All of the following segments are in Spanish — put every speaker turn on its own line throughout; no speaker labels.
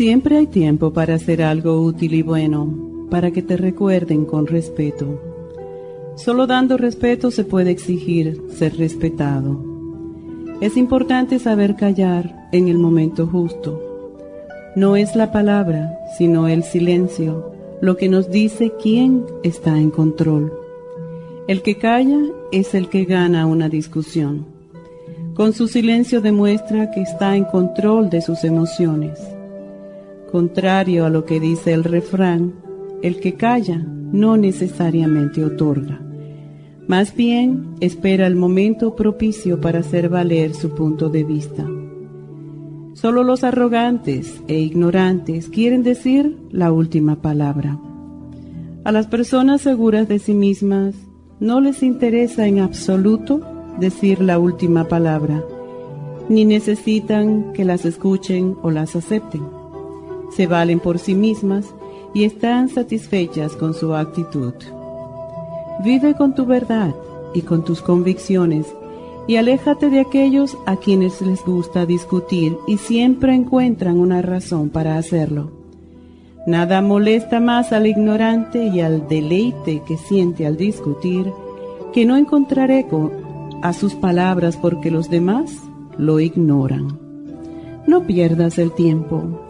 Siempre hay tiempo para hacer algo útil y bueno, para que te recuerden con respeto. Solo dando respeto se puede exigir ser respetado. Es importante saber callar en el momento justo. No es la palabra, sino el silencio, lo que nos dice quién está en control. El que calla es el que gana una discusión. Con su silencio demuestra que está en control de sus emociones. Contrario a lo que dice el refrán, el que calla no necesariamente otorga. Más bien espera el momento propicio para hacer valer su punto de vista. Solo los arrogantes e ignorantes quieren decir la última palabra. A las personas seguras de sí mismas no les interesa en absoluto decir la última palabra, ni necesitan que las escuchen o las acepten. Se valen por sí mismas y están satisfechas con su actitud. Vive con tu verdad y con tus convicciones y aléjate de aquellos a quienes les gusta discutir y siempre encuentran una razón para hacerlo. Nada molesta más al ignorante y al deleite que siente al discutir que no encontrar eco a sus palabras porque los demás lo ignoran. No pierdas el tiempo.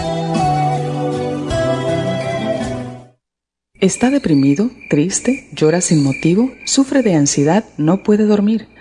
¿Está deprimido, triste, llora sin motivo, sufre de ansiedad, no puede dormir?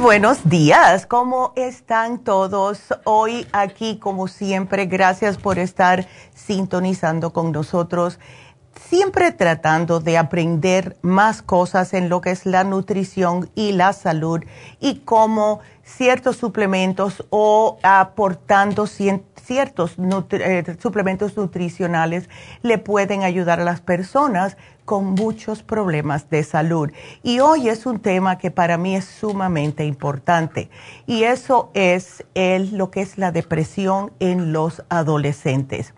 Buenos días, ¿cómo están todos hoy aquí? Como siempre, gracias por estar sintonizando con nosotros, siempre tratando de aprender más cosas en lo que es la nutrición y la salud y cómo ciertos suplementos o aportando ciertos eh, suplementos nutricionales le pueden ayudar a las personas con muchos problemas de salud. Y hoy es un tema que para mí es sumamente importante y eso es lo que es la depresión en los adolescentes.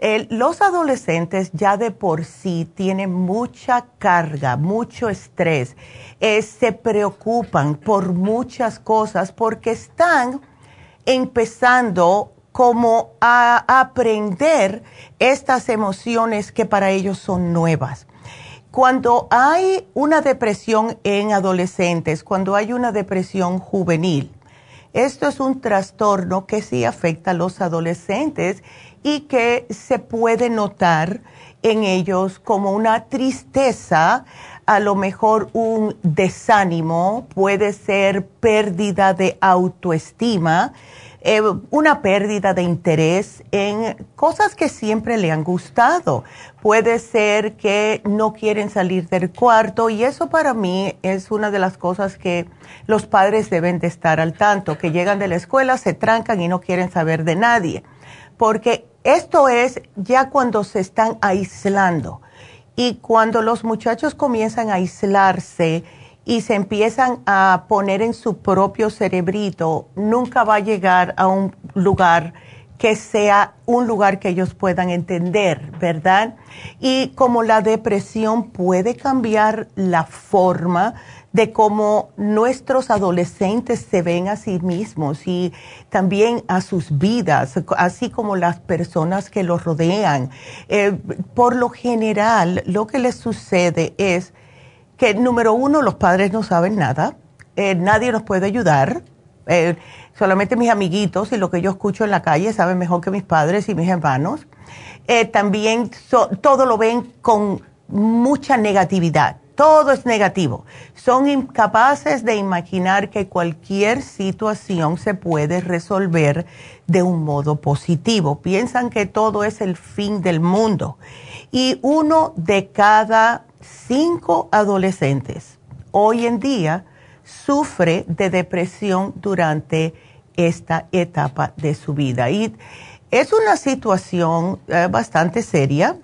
Los adolescentes ya de por sí tienen mucha carga, mucho estrés, eh, se preocupan por muchas cosas porque están empezando como a aprender estas emociones que para ellos son nuevas. Cuando hay una depresión en adolescentes, cuando hay una depresión juvenil, esto es un trastorno que sí afecta a los adolescentes y que se puede notar en ellos como una tristeza a lo mejor un desánimo, puede ser pérdida de autoestima, eh, una pérdida de interés en cosas que siempre le han gustado. Puede ser que no quieren salir del cuarto y eso para mí es una de las cosas que los padres deben de estar al tanto, que llegan de la escuela, se trancan y no quieren saber de nadie. Porque esto es ya cuando se están aislando y cuando los muchachos comienzan a aislarse, y se empiezan a poner en su propio cerebrito, nunca va a llegar a un lugar que sea un lugar que ellos puedan entender, ¿verdad? Y como la depresión puede cambiar la forma de cómo nuestros adolescentes se ven a sí mismos y también a sus vidas, así como las personas que los rodean. Eh, por lo general, lo que les sucede es que número uno, los padres no saben nada, eh, nadie nos puede ayudar, eh, solamente mis amiguitos y lo que yo escucho en la calle saben mejor que mis padres y mis hermanos. También todo lo ven con mucha negatividad, todo es negativo. Son incapaces de imaginar que cualquier situación se puede resolver de un modo positivo. Piensan que todo es el fin del mundo. Y uno de cada cinco adolescentes hoy en día sufre de depresión durante esta etapa de su vida. Y es una situación eh, bastante seria.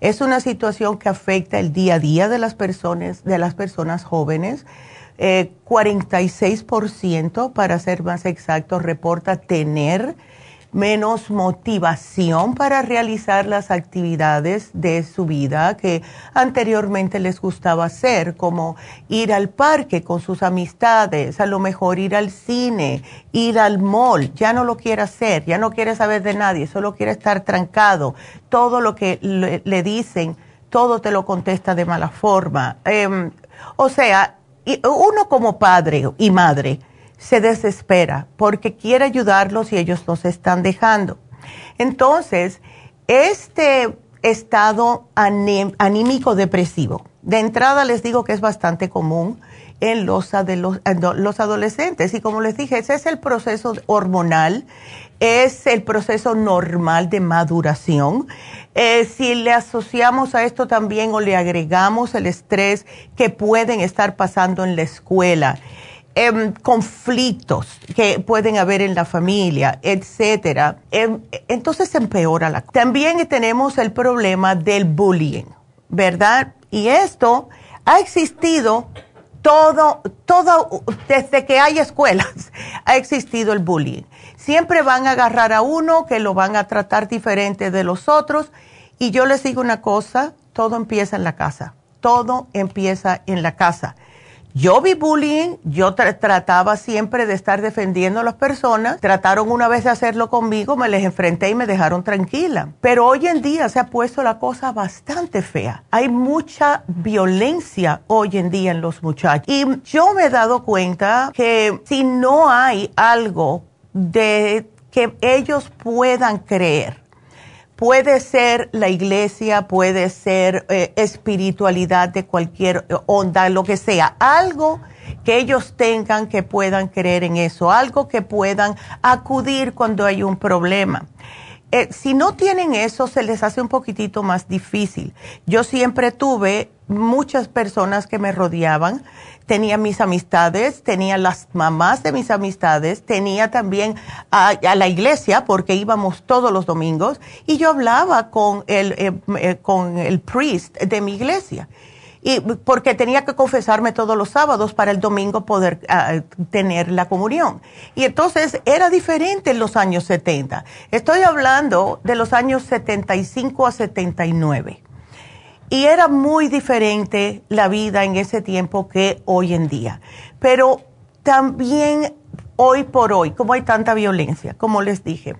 Es una situación que afecta el día a día de las personas, de las personas jóvenes. 46%, eh, para ser más exacto, reporta tener menos motivación para realizar las actividades de su vida que anteriormente les gustaba hacer, como ir al parque con sus amistades, a lo mejor ir al cine, ir al mall, ya no lo quiere hacer, ya no quiere saber de nadie, solo quiere estar trancado. Todo lo que le, dicen, todo te lo contesta de mala forma. Em, o sea, uno como padre y madre, se desespera porque quiere ayudarlos y ellos nos están dejando. Entonces, este estado anímico depresivo, de entrada les digo que es bastante común en los, adolescentes y como les dije, ese es el proceso hormonal, es el proceso normal de maduración. Eh, si le asociamos a esto también o le agregamos el estrés que pueden estar pasando en la escuela, Em, conflictos que pueden haber en la familia, etcétera, em, entonces empeora la También tenemos el problema del bullying, ¿verdad? Y esto ha existido todo, todo, desde que hay escuelas, ha existido el bullying. Siempre van a agarrar a uno que lo van a tratar diferente de los otros. Y yo les digo una cosa, todo empieza en la casa. Todo empieza en la casa. Yo vi bullying, yo trataba siempre de estar defendiendo a las personas. Trataron una vez de hacerlo conmigo, me les enfrenté y me dejaron tranquila. Pero hoy en día se ha puesto la cosa bastante fea. Hay mucha violencia hoy en día en los muchachos. Y yo me he dado cuenta que si no hay algo de que ellos puedan creer, Puede ser la iglesia, puede ser eh, espiritualidad de cualquier onda, lo que sea. Algo que ellos tengan que puedan creer en eso, algo que puedan acudir cuando hay un problema. Eh, si no tienen eso, se les hace un poquitito más difícil. Yo siempre tuve muchas personas que me rodeaban tenía mis amistades, tenía las mamás de mis amistades, tenía también a, la iglesia porque íbamos todos los domingos y yo hablaba con el, eh, eh, con el priest de mi iglesia. Y porque tenía que confesarme todos los sábados para el domingo poder ah, tener la comunión. Y entonces era diferente en los años 70. Estoy hablando de los años 75 a 79. Y era muy diferente la vida en ese tiempo que hoy en día. Pero también hoy por hoy, como hay tanta violencia, como les dije,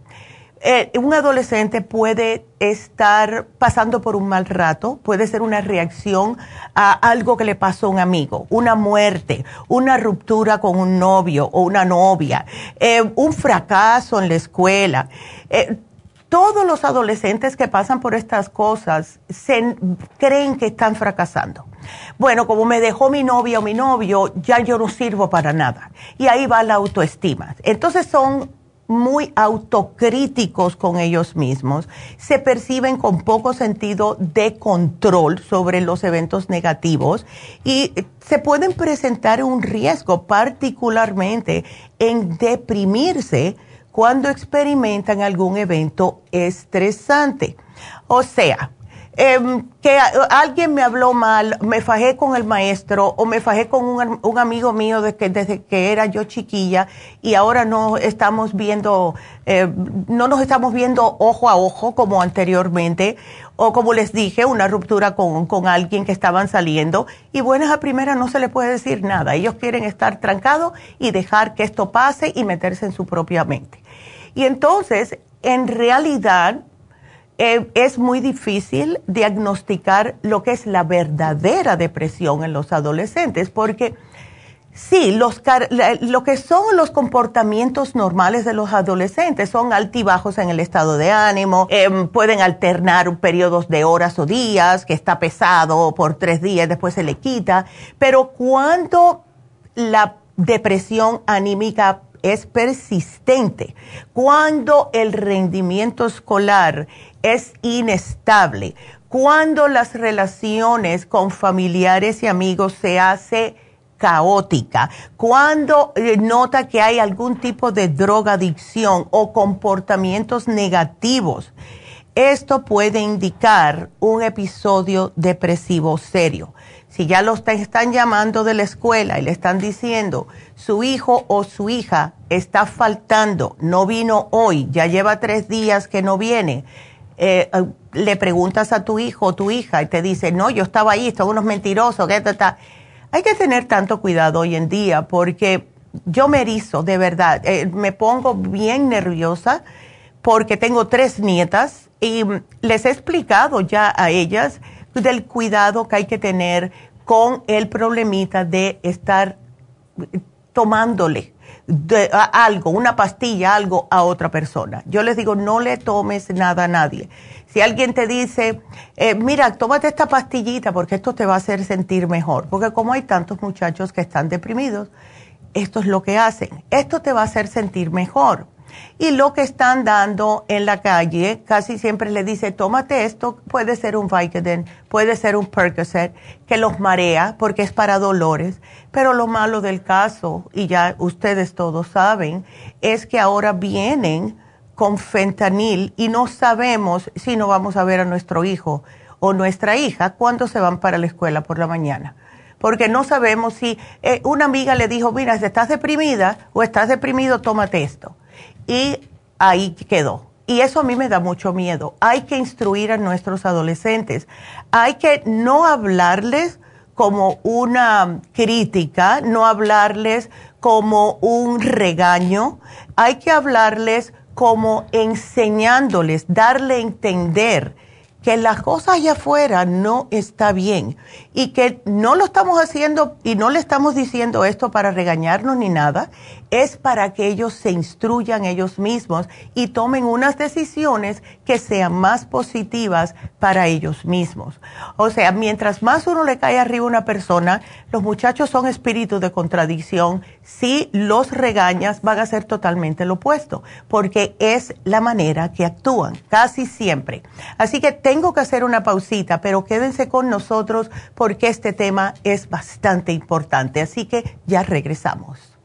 eh, un adolescente puede estar pasando por un mal rato, puede ser una reacción a algo que le pasó a un amigo, una muerte, una ruptura con un novio o una novia, eh, un fracaso en la escuela. Eh, todos los adolescentes que pasan por estas cosas creen que están fracasando. Bueno, como me dejó mi novia o mi novio, ya yo no sirvo para nada. Y ahí va la autoestima. Entonces son muy autocríticos con ellos mismos, se perciben con poco sentido de control sobre los eventos negativos y se pueden presentar un riesgo particularmente en deprimirse cuando experimentan algún evento estresante. O sea, Em, que alguien me habló mal, me fajé con el maestro o me fajé con un, amigo mío desde que era yo chiquilla y ahora no estamos viendo, eh, no nos estamos viendo ojo a ojo como anteriormente o como les dije, una ruptura con, con alguien que estaban saliendo y buenas a primera no se le puede decir nada. Ellos quieren estar trancados y dejar que esto pase y meterse en su propia mente. Y entonces, en realidad, eh, es muy difícil diagnosticar lo que es la verdadera depresión en los adolescentes, porque sí, los, lo que son los comportamientos normales de los adolescentes son altibajos en el estado de ánimo, em, pueden alternar periodos de horas o días, que está pesado por tres días, después se le quita, pero cuando la depresión anímica es persistente, cuando el rendimiento escolar es inestable, cuando las relaciones con familiares y amigos se hace caótica, cuando eh, nota que hay algún tipo de drogadicción o comportamientos negativos, esto puede indicar un episodio depresivo serio. Si ya lo están llamando de la escuela y le están diciendo, su hijo o su hija está faltando, no vino hoy, ya lleva tres días que no viene, eh, eh, le preguntas a tu hijo o tu hija y te dice, no, yo estaba ahí, son unos mentirosos, que hay que tener tanto cuidado hoy en día porque yo me erizo, de verdad, eh, me pongo bien nerviosa porque tengo tres nietas y les he explicado ya a ellas del cuidado que hay que tener con el problemita de estar tomándole algo, una pastilla, algo a otra persona. Yo les digo, no le tomes nada a nadie. Si alguien te dice, eh, mira, tómate esta pastillita porque esto te va a hacer sentir mejor, porque como hay tantos muchachos que están deprimidos, esto es lo que hacen. Esto te va a hacer sentir mejor. Y lo que están dando en la calle, casi siempre le dice, tómate esto, puede ser un Vicodin, puede ser un Percocet, que los marea porque es para dolores. Pero lo malo del caso, y ya ustedes todos saben, es que ahora vienen con fentanil y no sabemos si no vamos a ver a nuestro hijo o nuestra hija cuando se van para la escuela por la mañana porque no sabemos si eh, una amiga le dijo, mira, si estás deprimida o estás deprimido, tómate esto y ahí quedó. Y eso a mí me da mucho miedo. Hay que instruir a nuestros adolescentes. Hay que no hablarles como una crítica, no hablarles como un regaño. Hay que hablarles como enseñándoles, darle a entender que las cosas allá afuera no está bien y que no lo estamos haciendo y no le estamos diciendo esto para regañarnos ni nada, es para que ellos se instruyan ellos mismos y tomen unas decisiones que sean más positivas para ellos mismos. O sea, mientras más uno le cae arriba a una persona, los muchachos son espíritus de contradicción. Si los regañas, van a ser totalmente lo opuesto, porque es la manera que actúan, casi siempre. Así que tengo que hacer una pausita, pero quédense con nosotros porque este tema es bastante importante. Así que ya regresamos.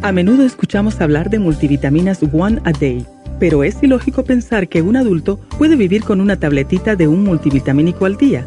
A menudo escuchamos hablar de multivitaminas One a Day, pero es ilógico pensar que un adulto puede vivir con una tabletita de un multivitamínico al día.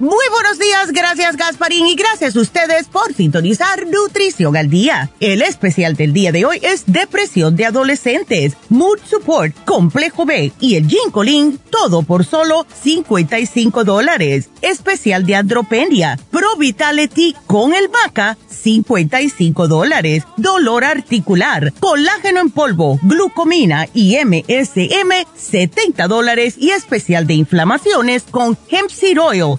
Muy buenos días, gracias Gasparín y gracias a ustedes por sintonizar Nutrición al Día. El especial del día de hoy es Depresión de Adolescentes, Mood Support, Complejo B y el Ginkolin, todo por solo 55 dólares. Especial de Andropenia, Pro Vitality con el Maca, 55 dólares. Dolor articular, colágeno en polvo, glucomina y MSM, 70 dólares. Y especial de inflamaciones con Hemp Seed Oil,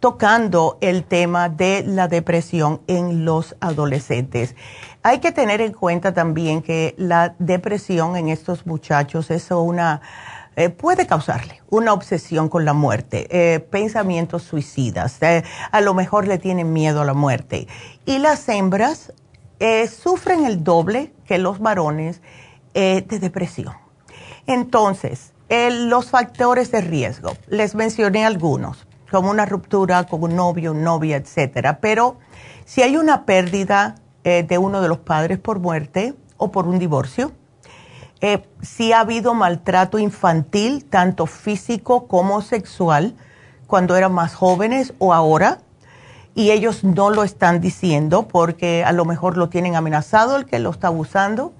tocando el tema de la depresión en los adolescentes. Hay que tener en cuenta también que la depresión en estos muchachos es una eh, puede causarle una obsesión con la muerte, eh, pensamientos suicidas, eh, a lo mejor le tienen miedo a la muerte. Y las hembras sufren el doble que los varones de depresión. Entonces, los factores de riesgo, les mencioné algunos como una ruptura con un novio, novia, etcétera. Pero si hay una pérdida eh, de uno de los padres por muerte o por un divorcio, eh, si ha habido maltrato infantil, tanto físico como sexual, cuando eran más jóvenes o ahora, y ellos no lo están diciendo porque a lo mejor lo tienen amenazado el que lo está abusando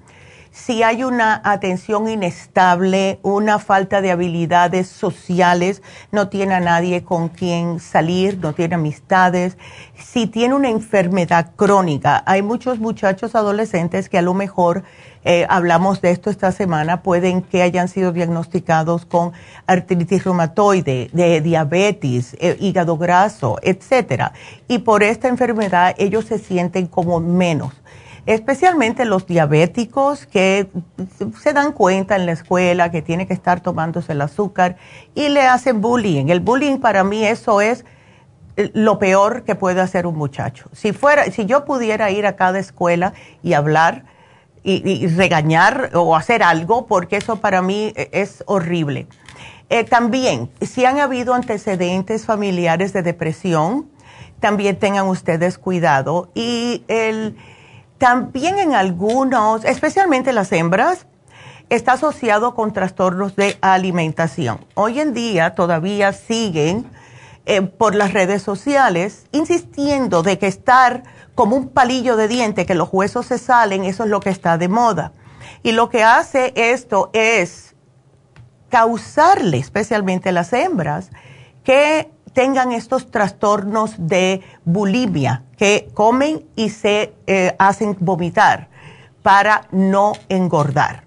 si hay una atención inestable, una falta de habilidades sociales, no tiene a nadie con quien salir, no tiene amistades, si tiene una enfermedad crónica. Hay muchos muchachos adolescentes que a lo mejor, eh, hablamos de esto esta semana, pueden que hayan sido diagnosticados con artritis reumatoide, de diabetes, eh, hígado graso, etcétera. Y por esta enfermedad ellos se sienten como menos especialmente los diabéticos que se dan cuenta en la escuela que tiene que estar tomándose el azúcar y le hacen bullying. El bullying para mí eso es eh, lo peor que puede hacer un muchacho. Si fuera, si yo pudiera ir a cada escuela y hablar y, regañar o hacer algo, porque eso para mí eh, es horrible. Eh, también, si han habido antecedentes familiares de depresión, también tengan ustedes cuidado. Y el también en algunos, especialmente las hembras, está asociado con trastornos de alimentación. Hoy en día todavía siguen eh, por las redes sociales insistiendo de que estar como un palillo de diente, que los huesos se salen, eso es lo que está de moda. Y lo que hace esto es causarle, especialmente a las hembras, que tengan estos trastornos de bulimia, que comen y se eh, hacen vomitar para no engordar.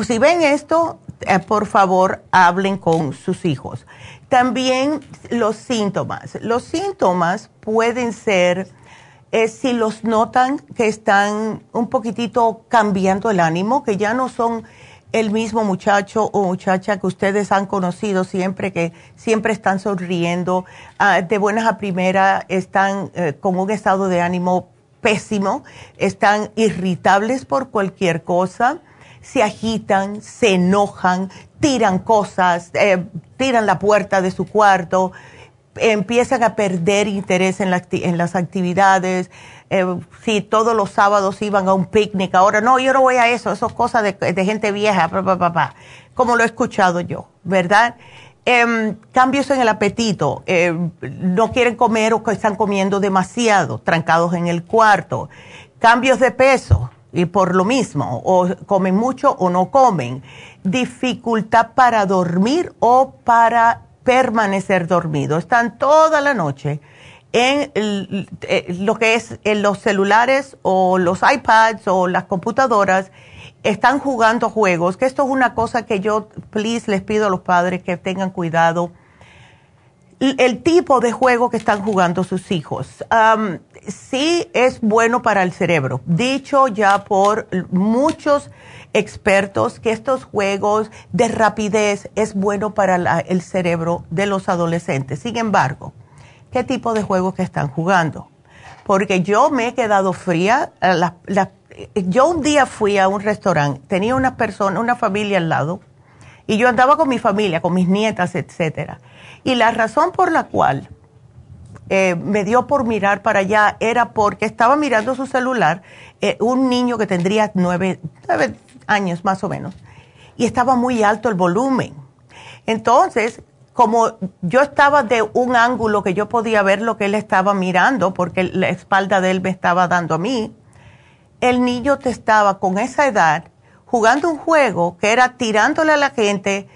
Si ven esto, eh, por favor, hablen con sus hijos. También los síntomas. Los síntomas pueden ser, eh, si los notan que están un poquitito cambiando el ánimo, que ya no son el mismo muchacho o muchacha que ustedes han conocido siempre, que siempre están sonriendo, ah, de buenas a primeras están eh, con un estado de ánimo pésimo, están irritables por cualquier cosa, se agitan, se enojan, tiran cosas, eh, tiran la puerta de su cuarto, empiezan a perder interés en, en las actividades. Eh, si todos los sábados iban a un picnic, ahora no, yo no voy a eso, eso es cosa de, gente vieja, como lo he escuchado yo, ¿verdad? Em, cambios en el apetito, em, no quieren comer o están comiendo demasiado, trancados en el cuarto, cambios de peso y por lo mismo, o comen mucho o no comen, dificultad para dormir o para permanecer dormido, están toda la noche en eh, lo que es en los celulares o los iPads o las computadoras están jugando juegos, que esto es una cosa que yo, please, les pido a los padres que tengan cuidado. El tipo de juego que están jugando sus hijos, sí es bueno para el cerebro. Dicho ya por muchos expertos que estos juegos de rapidez es bueno para el cerebro de los adolescentes. Sin embargo, ¿qué tipo de juegos que están jugando? Porque yo me he quedado fría. La, yo un día fui a un restaurante, tenía una persona, una familia al lado, y yo andaba con mi familia, con mis nietas, etcétera. Y la razón por la cual eh, me dio por mirar para allá era porque estaba mirando su celular eh, un niño que tendría nueve, nueve años más o menos, y estaba muy alto el volumen. Entonces, como yo estaba de un ángulo que yo podía ver lo que él estaba mirando, porque la espalda de él me estaba dando a mí, el niño te estaba con esa edad jugando un juego que era tirándole a la gente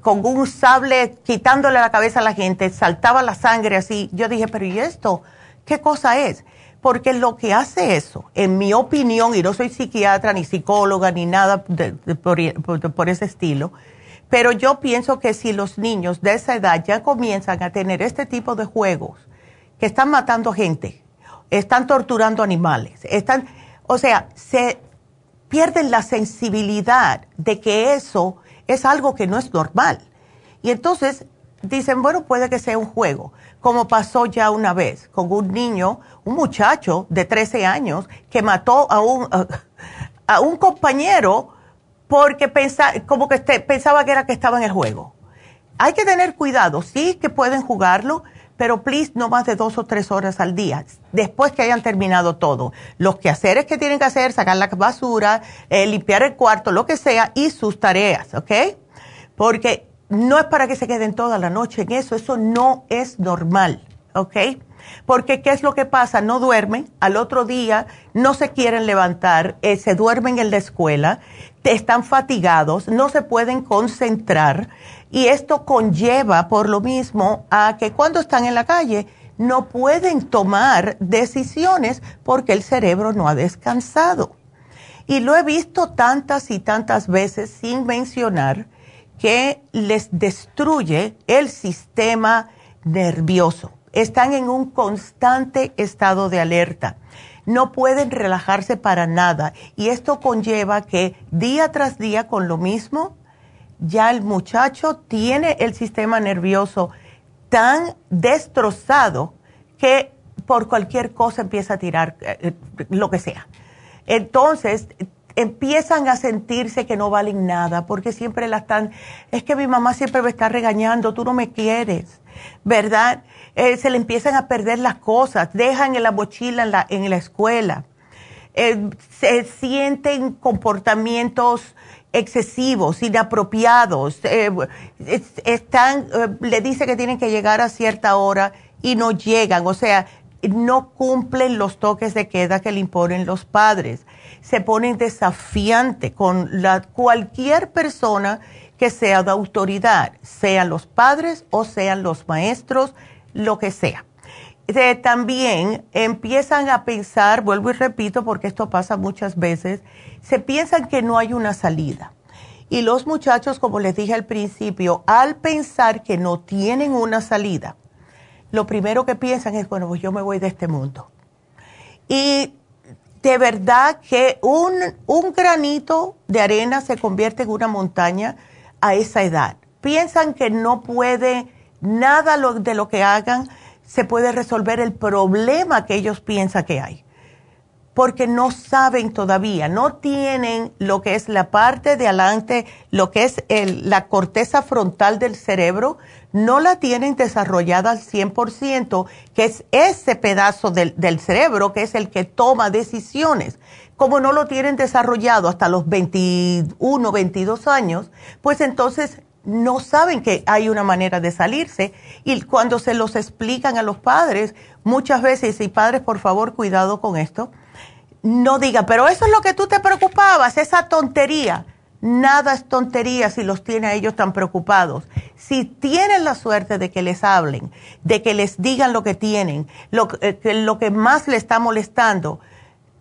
con un sable, quitándole la cabeza a la gente, saltaba la sangre así. Yo dije, pero ¿y esto? ¿Qué cosa es? Porque lo que hace eso, en mi opinión, y no soy psiquiatra ni psicóloga ni nada por ese estilo, pero yo pienso que si los niños de esa edad ya comienzan a tener este tipo de juegos, que están matando gente, están torturando animales, están o sea, se pierden la sensibilidad de que eso es algo que no es normal. Y entonces dicen, bueno, puede que sea un juego, como pasó ya una vez con un niño, un muchacho de 13 años que mató a un, a, un compañero porque como que este, pensaba que era que estaba en el juego. Hay que tener cuidado, sí que pueden jugarlo, pero please no más de dos o tres horas al día, después que hayan terminado todo. Los quehaceres que tienen que hacer, sacar la basura, eh, limpiar el cuarto, lo que sea, y sus tareas, ¿ok? Porque no es para que se queden toda la noche en eso, eso no es normal, ¿ok? Porque ¿qué es lo que pasa? No duermen, al otro día no se quieren levantar, eh, se duermen en la escuela, están fatigados, no se pueden concentrar y esto conlleva por lo mismo a que cuando están en la calle no pueden tomar decisiones porque el cerebro no ha descansado. Y lo he visto tantas y tantas veces sin mencionar que les destruye el sistema nervioso. Están en un constante estado de alerta. No pueden relajarse para nada. Y esto conlleva que día tras día con lo mismo ya el muchacho tiene el sistema nervioso tan destrozado que por cualquier cosa empieza a tirar eh, lo que sea. Entonces, empiezan a sentirse que no valen nada porque siempre la están, es que mi mamá siempre me está regañando, tú no me quieres, ¿verdad? Eh, se le empiezan a perder las cosas, dejan en la mochila en la, en la escuela, se sienten comportamientos excesivos, inapropiados, eh, están, eh, le dice que tienen que llegar a cierta hora y no llegan, o sea, no cumplen los toques de queda que le imponen los padres. Se ponen desafiante con la, cualquier persona que sea de autoridad, sean los padres o sean los maestros, lo que sea. también empiezan a pensar, vuelvo y repito porque esto pasa muchas veces, se piensan que no hay una salida. Y los muchachos, como les dije al principio, al pensar que no tienen una salida, lo primero que piensan es, bueno, pues yo me voy de este mundo. Y de verdad que un, un granito de arena se convierte en una montaña a esa edad. Piensan que no puede nada de lo que hagan se puede resolver el problema que ellos piensan que hay. Porque no saben todavía, no tienen lo que es la parte de adelante, lo que es la corteza frontal del cerebro, no la tienen desarrollada al 100%, que es ese pedazo del, del cerebro que es el que toma decisiones. Como no lo tienen desarrollado hasta los 21, 22 años, pues entonces no saben que hay una manera de salirse y cuando se los explican a los padres, muchas veces, y padres, por favor, cuidado con esto, no digan, pero eso es lo que tú te preocupabas, esa tontería. Nada es tontería si los tiene a ellos tan preocupados. Si tienen la suerte de que les hablen, de que les digan lo que tienen, lo, eh, lo que más le está molestando,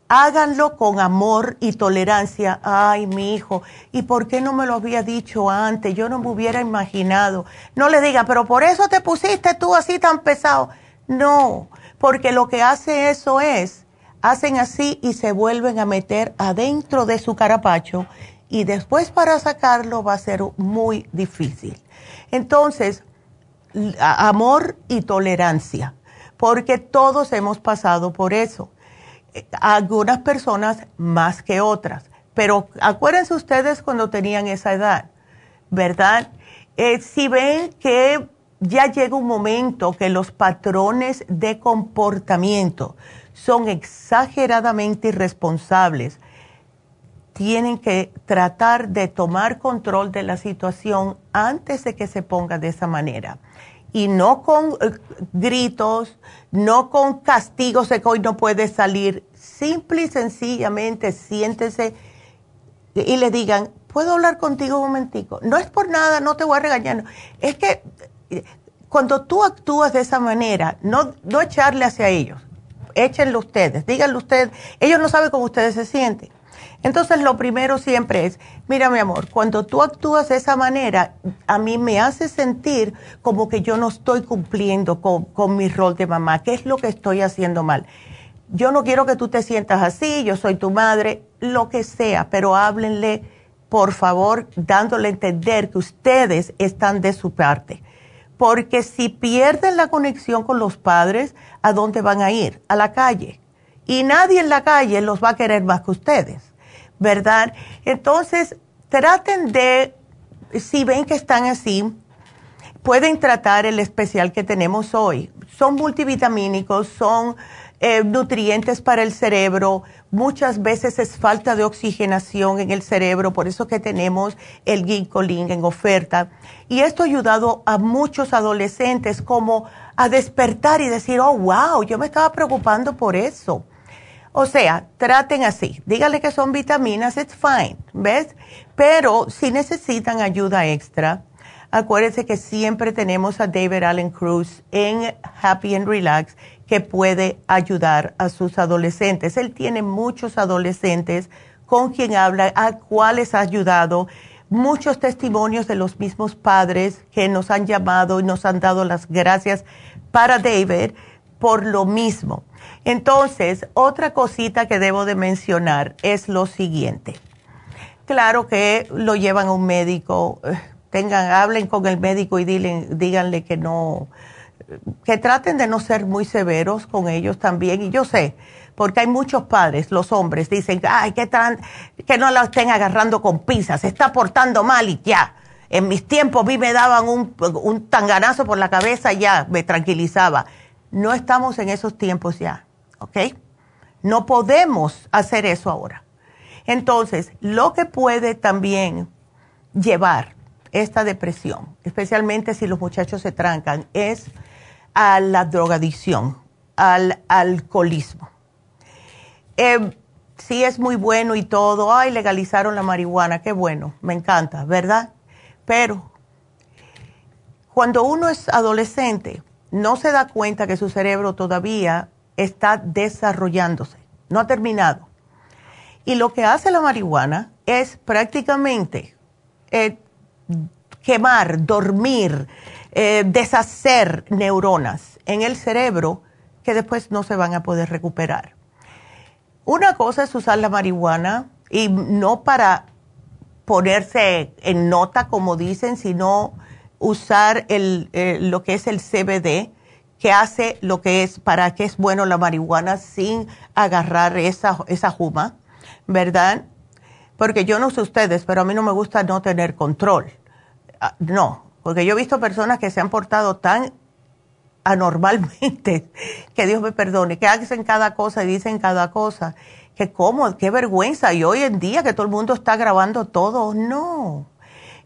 háganlo con amor y tolerancia. Ay, mi hijo, ¿y por qué no me lo había dicho antes? Yo no me hubiera imaginado. No le diga, pero por eso te pusiste tú así tan pesado. No, porque lo que hace eso es, hacen así y se vuelven a meter adentro de su carapacho y después para sacarlo va a ser muy difícil. Entonces, amor y tolerancia, porque todos hemos pasado por eso algunas personas más que otras. Pero acuérdense ustedes cuando tenían esa edad, ¿verdad? Eh, si ven que ya llega un momento que los patrones de comportamiento son exageradamente irresponsables, tienen que tratar de tomar control de la situación antes de que se ponga de esa manera y no con eh, gritos, no con castigos de que hoy no puede salir. Simple y sencillamente siéntese y le digan, ¿puedo hablar contigo un momentico? No es por nada, no te voy a regañar. Es que eh, cuando tú actúas de esa manera, no, no echarle hacia ellos, échenlo ustedes, díganlo ustedes, ellos no saben cómo ustedes se sienten. Entonces, lo primero siempre es, mira mi amor, cuando tú actúas de esa manera, a mí me hace sentir como que yo no estoy cumpliendo con, mi rol de mamá. ¿Qué es lo que estoy haciendo mal? Yo no quiero que tú te sientas así, yo soy tu madre, lo que sea, pero háblenle, por favor, dándole a entender que ustedes están de su parte. Porque si pierden la conexión con los padres, ¿a dónde van a ir? A la calle. Y nadie en la calle los va a querer más que ustedes. ¿Verdad? Entonces, traten de, si ven que están así, pueden tratar el especial que tenemos hoy. Son multivitamínicos, son eh, nutrientes para el cerebro. Muchas veces es falta de oxigenación en el cerebro, por eso que tenemos el ginkolin en oferta. Y esto ha ayudado a muchos adolescentes como a despertar y decir, oh, wow, yo me estaba preocupando por eso. O sea, traten así. Díganle que son vitaminas, it's fine, ¿ves? Pero si necesitan ayuda extra, acuérdense que siempre tenemos a David Allen Cruz en Happy and Relax que puede ayudar a sus adolescentes. Él tiene muchos adolescentes con quien habla, a cuales ha ayudado, muchos testimonios de los mismos padres que nos han llamado y nos han dado las gracias para David por lo mismo. Entonces, otra cosita que debo de mencionar es lo siguiente. Claro que lo llevan a un médico, eh, tengan, hablen con el médico y díganle que no, que traten de no ser muy severos con ellos también. Y yo sé, porque hay muchos padres, los hombres, dicen, ay, que, tan, que no la estén agarrando con pinzas, se está portando mal y ya. En mis tiempos mí me daban un, un tanganazo por la cabeza y ya me tranquilizaba. No estamos en esos tiempos ya. ¿ok? No podemos hacer eso ahora. Entonces, lo que puede también llevar esta depresión, especialmente si los muchachos se trancan, es a la drogadicción, al alcoholismo. Eh, sí es muy bueno y todo, ay, legalizaron la marihuana, qué bueno, me encanta, ¿verdad? Pero cuando uno es adolescente, no se da cuenta que su cerebro todavía está desarrollándose, no ha terminado. Y lo que hace la marihuana es prácticamente eh, quemar, dormir, eh, deshacer neuronas en el cerebro que después no se van a poder recuperar. una cosa es usar la marihuana y no para ponerse en nota, como dicen, sino usar el, eh, lo que es el CBD, que hace lo que es, para que es bueno la marihuana sin agarrar esa, esa juma, ¿verdad? Porque yo no sé ustedes, pero a mí no me gusta no tener control. Ah, no, porque yo he visto personas que se han portado tan anormalmente, que Dios me perdone, que hacen cada cosa y dicen cada cosa, que cómo, qué vergüenza. Y hoy en día que todo el mundo está grabando todo, no.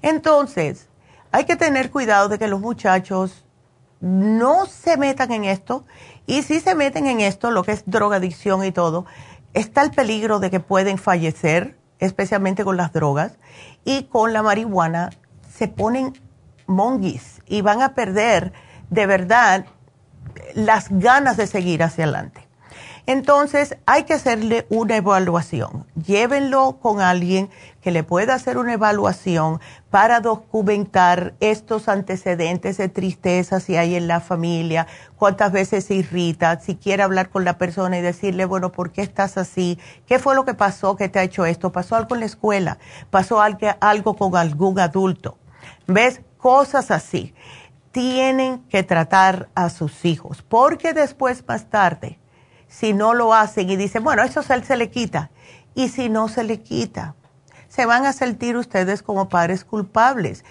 Entonces, hay que tener cuidado de que los muchachos no se metan en esto. Y si se meten en esto, lo que es drogadicción y todo, está el peligro de que pueden fallecer, especialmente con las drogas. Y con la marihuana se ponen monguis y van a perder de verdad las ganas de seguir hacia adelante. Entonces hay que hacerle una evaluación. Llévenlo con alguien que le pueda hacer una evaluación para documentar estos antecedentes de tristeza si hay en la familia, cuántas veces se irrita, si quiere hablar con la persona y decirle, bueno, ¿por qué estás así? ¿Qué fue lo que pasó que te ha hecho esto? ¿Pasó algo en la escuela? ¿Pasó algo con algún adulto? ¿Ves? Cosas así. Tienen que tratar a sus hijos, porque después, más tarde, si no lo hacen y dicen, bueno, eso se, se le quita. Y si no se le quita, se van a sentir ustedes como padres culpables.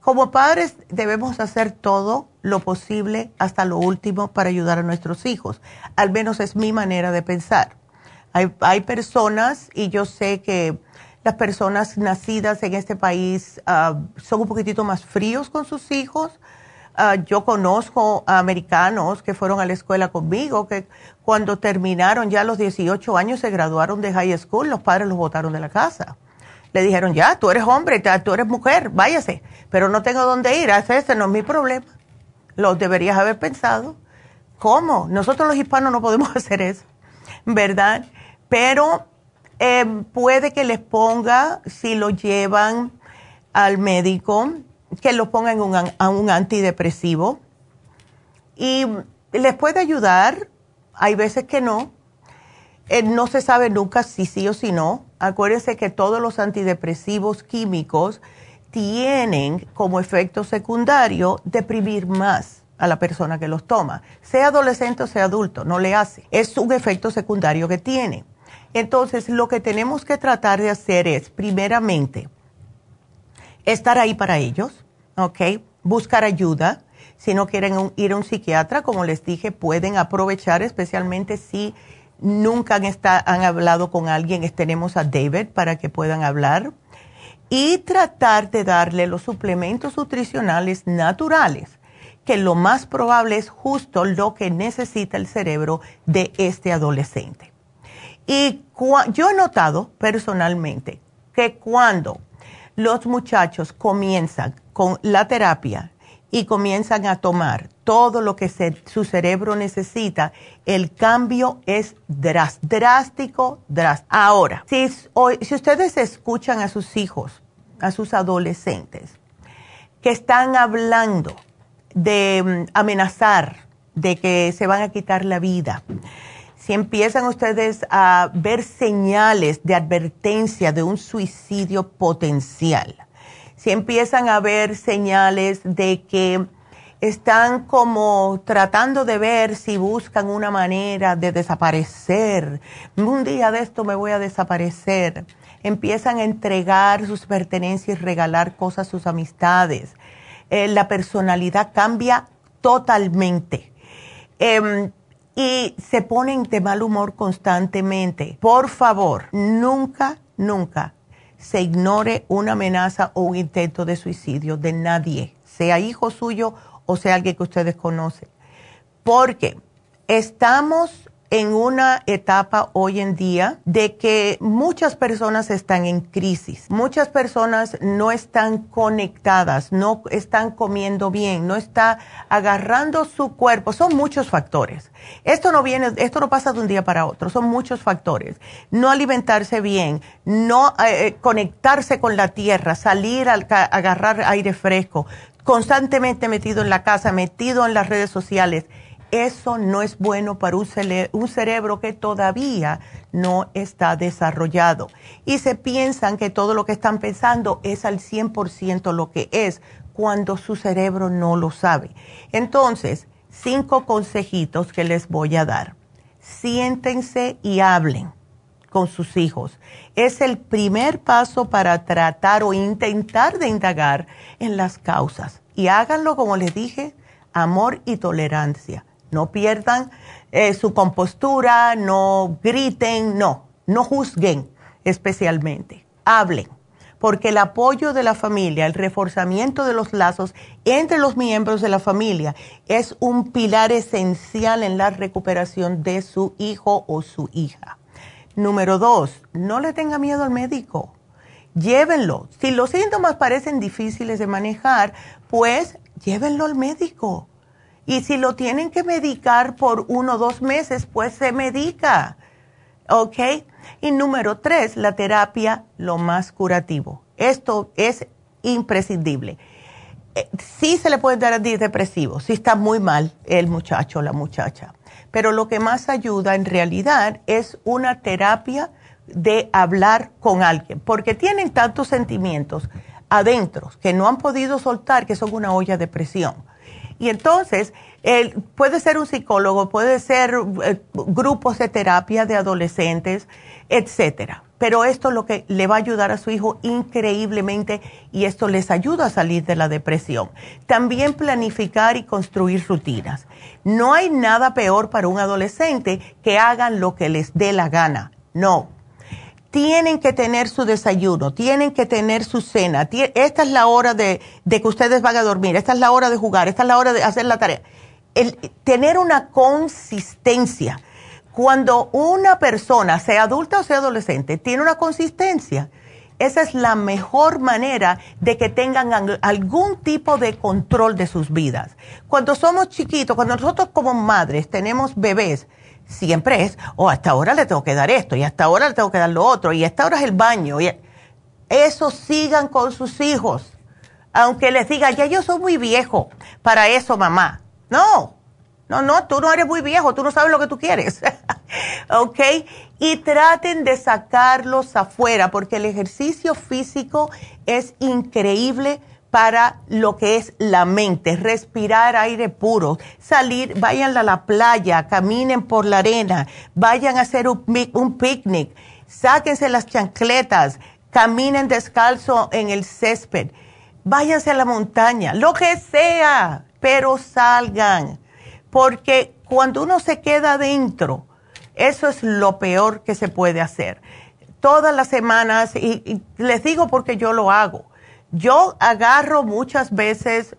Como padres debemos hacer todo lo posible hasta lo último para ayudar a nuestros hijos. Al menos es mi manera de pensar. Hay, hay personas, y yo sé que las personas nacidas en este país uh, son un poquitito más fríos con sus hijos. Uh, yo conozco a americanos que fueron a la escuela conmigo, que cuando terminaron ya los 18 años, se graduaron de high school, los padres los botaron de la casa. Le dijeron, ya, tú eres hombre, tú eres mujer, váyase, pero no tengo dónde ir, ese no es mi problema. Lo deberías haber pensado. ¿Cómo? Nosotros los hispanos no podemos hacer eso, ¿verdad? Pero eh, puede que les ponga, si lo llevan al médico, que lo pongan un, a un antidepresivo y les puede ayudar hay veces que no. Eh, no se sabe nunca si sí o si no. Acuérdense que todos los antidepresivos químicos tienen como efecto secundario deprimir más a la persona que los toma, sea adolescente o sea adulto, no le hace. Es un efecto secundario que tiene. Entonces, lo que tenemos que tratar de hacer es, primeramente, estar ahí para ellos, ¿ok? Buscar ayuda, si no quieren ir a un psiquiatra, como les dije, pueden aprovechar, especialmente si nunca han, han hablado con alguien. Tenemos a David para que puedan hablar. Y tratar de darle los suplementos nutricionales naturales, que lo más probable es justo lo que necesita el cerebro de este adolescente. Y yo he notado personalmente que cuando los muchachos comienzan con la terapia, y comienzan a tomar todo lo que su cerebro necesita, el cambio es drástico, drástico. Ahora, si, si ustedes escuchan a sus hijos, a sus adolescentes, que están hablando de mm, amenazar, de que se van a quitar la vida, si empiezan ustedes a ver señales de advertencia de un suicidio potencial, si empiezan a ver señales de que están como tratando de ver si buscan una manera de desaparecer. Un día de esto me voy a desaparecer. Empiezan a entregar sus pertenencias y regalar cosas a sus amistades. Eh, la personalidad cambia totalmente. Em, y se ponen de mal humor constantemente. Por favor, nunca, nunca se ignore una amenaza o un intento de suicidio de nadie, sea hijo suyo o sea alguien que ustedes conocen. Porque estamos en una etapa hoy en día de que muchas personas están en crisis, muchas personas no están conectadas, no están comiendo bien, no está agarrando su cuerpo, son muchos factores. Esto no viene, esto no pasa de un día para otro, son muchos factores. No alimentarse bien, no eh, eh, conectarse con la tierra, salir a agarrar aire fresco, constantemente metido en la casa, metido en las redes sociales eso no es bueno para un, cerebro que todavía no está desarrollado. Y se piensan que todo lo que están pensando es al 100% lo que es, cuando su cerebro no lo sabe. Entonces, cinco consejitos que les voy a dar. Siéntense y hablen con sus hijos. Es el primer paso para tratar o intentar de indagar en las causas. Y háganlo, como les dije, amor y tolerancia no pierdan eh, su compostura, no griten, no, no juzguen especialmente, hablen, porque el apoyo de la familia, el reforzamiento de los lazos entre los miembros de la familia es un pilar esencial en la recuperación de su hijo o su hija. Número dos, no le tenga miedo al médico. Llévenlo. Si los síntomas parecen difíciles de manejar, pues llévenlo al médico y si lo tienen que medicar por uno o dos meses, pues se medica. ¿Ok? Y número tres, la terapia, lo más curativo. Esto es imprescindible. Eh, sí se le puede dar antidepresivo, si está muy mal el muchacho o la muchacha. Pero lo que más ayuda en realidad es una terapia de hablar con alguien, porque tienen tantos sentimientos adentro que no han podido soltar que son una olla de presión. Y entonces, puede ser un psicólogo, puede ser eh, grupos de terapia de adolescentes, etcétera. Pero esto es lo que le va a ayudar a su hijo increíblemente y esto les ayuda a salir de la depresión. También planificar y construir rutinas. No hay nada peor para un adolescente que hagan lo que les dé la gana. No, tienen que tener su desayuno, tienen que tener su cena. Esta es la hora de, que ustedes van a dormir, esta es la hora de jugar, esta es la hora de hacer la tarea. El, tener una consistencia. Cuando una persona, sea adulta o sea adolescente, tiene una consistencia, esa es la mejor manera de que tengan algún tipo de control de sus vidas. Cuando somos chiquitos, cuando nosotros como madres tenemos bebés, siempre es, oh, hasta ahora le tengo que dar esto y hasta ahora le tengo que dar lo otro y hasta ahora es el baño. Y eso sigan con sus hijos. Aunque les diga, ya yo soy muy viejo para eso, mamá. No, no, no, tú no eres muy viejo, tú no sabes lo que tú quieres. ¿Ok? Y traten de sacarlos afuera porque el ejercicio físico es increíble para lo que es la mente, respirar aire puro, salir, vayan a la playa, caminen por la arena, vayan a hacer un, picnic, sáquense las chancletas, caminen descalzo en el césped, váyanse a la montaña, lo que sea, pero salgan, porque cuando uno se queda adentro, eso es lo peor que se puede hacer. Todas las semanas, y les digo porque yo lo hago, yo agarro muchas veces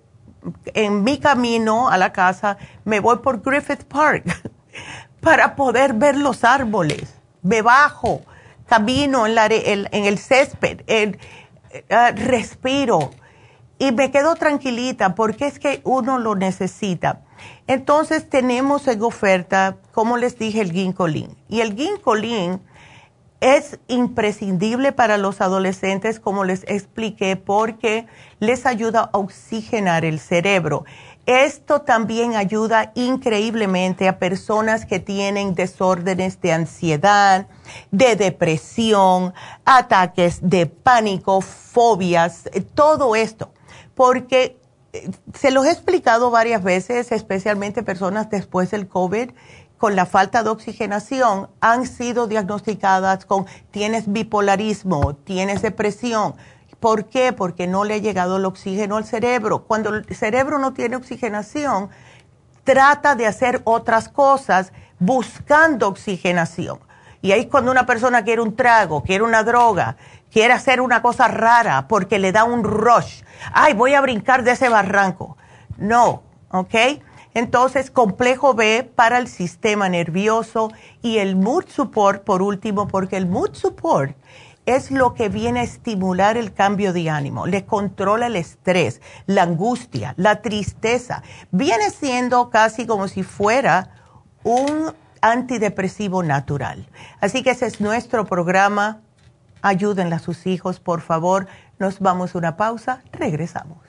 en mi camino a la casa, me voy por Griffith Park para poder ver los árboles. Me bajo, camino en, el césped, eh, respiro y me quedo tranquilita porque es que uno lo necesita. Entonces tenemos en oferta, como les dije, el ginkolin. Y el ginkolin es imprescindible para los adolescentes, como les expliqué, porque les ayuda a oxigenar el cerebro. Esto también ayuda increíblemente a personas que tienen desórdenes de ansiedad, de depresión, ataques de pánico, fobias, todo esto. Porque eh, se los he explicado varias veces, especialmente personas después del COVID, con la falta de oxigenación han sido diagnosticadas con tienes bipolarismo, tienes depresión. ¿Por qué? Porque no le ha llegado el oxígeno al cerebro. Cuando el cerebro no tiene oxigenación, trata de hacer otras cosas buscando oxigenación. Y ahí es cuando una persona quiere un trago, quiere una droga, quiere hacer una cosa rara porque le da un rush. Ay, voy a brincar de ese barranco. No, ¿ok? Entonces, complejo B para el sistema nervioso y el mood support por último, porque el mood support es lo que viene a estimular el cambio de ánimo, le controla el estrés, la angustia, la tristeza. Viene siendo casi como si fuera un antidepresivo natural. Así que ese es nuestro programa. Ayúdenle a sus hijos, por favor. Nos vamos a una pausa. Regresamos.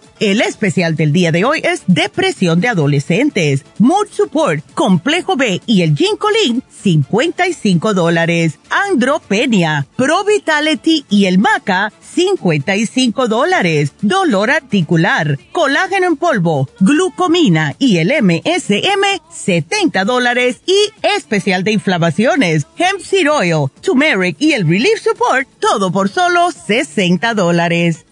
El especial del día de hoy es depresión de adolescentes, Mood Support, Complejo B y el Ginkolin, 55 dólares. Andropenia, Pro Vitality y el Maca, 55 dólares. Dolor articular, colágeno en polvo, glucomina y el MSM, 70 dólares. Y especial de inflamaciones, Hemp Seed Oil, Turmeric y el Relief Support, todo por solo 60 dólares.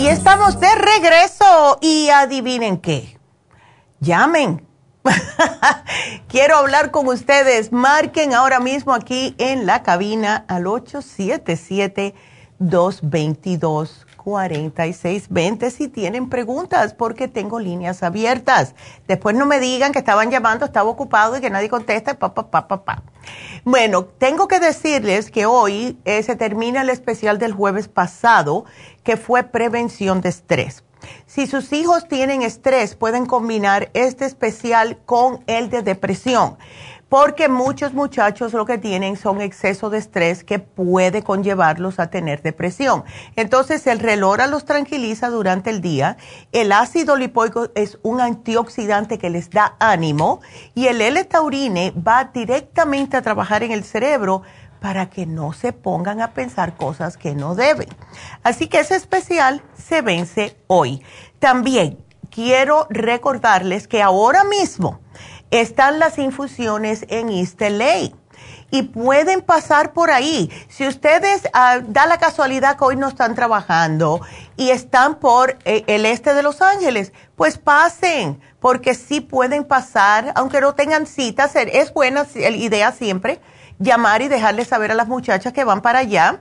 Y estamos de regreso y adivinen qué. Llamen. Quiero hablar con ustedes. Marquen ahora mismo aquí en la cabina al 877-222-4620 si tienen preguntas porque tengo líneas abiertas. Después no me digan que estaban llamando, estaba ocupado y que nadie contesta. Pa, pa, pa, pa, pa. Bueno, tengo que decirles que hoy eh, se termina el especial del jueves pasado que fue prevención de estrés. Si sus hijos tienen estrés, pueden combinar este especial con el de depresión, porque muchos muchachos lo que tienen son exceso de estrés que puede conllevarlos a tener depresión. Entonces el relora los tranquiliza durante el día, el ácido lipoico es un antioxidante que les da ánimo y el L-taurine va directamente a trabajar en el cerebro para que no se pongan a pensar cosas que no deben. Así que ese especial se vence hoy. También quiero recordarles que ahora mismo están las infusiones en East LA y pueden pasar por ahí. Si ustedes ah, da la casualidad que hoy no están trabajando y están por eh, el este de Los Ángeles, pues pasen, porque sí pueden pasar, aunque no tengan citas, es buena idea siempre llamar y dejarles saber a las muchachas que van para allá.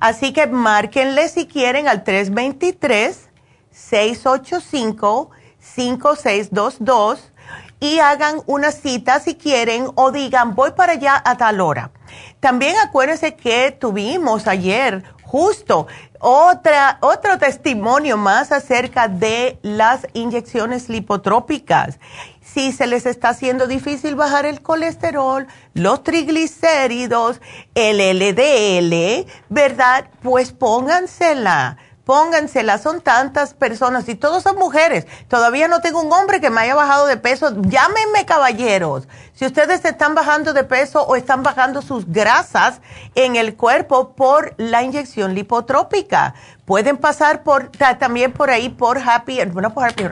Así que márquenle si quieren al 323-685-5622 y hagan una cita si quieren o digan voy para allá a tal hora. También acuérdense que tuvimos ayer justo. Otra, otro testimonio más acerca de las inyecciones lipotrópicas. Si se les está haciendo difícil bajar el colesterol, los triglicéridos, el LDL, ¿verdad? Pues póngansela póngansela, son tantas personas y todas son mujeres. Todavía no tengo un hombre que me haya bajado de peso. Llámenme caballeros. Si ustedes están bajando de peso o están bajando sus grasas en el cuerpo por la inyección lipotrópica, pueden pasar por también por ahí por Happy, bueno, por Happy,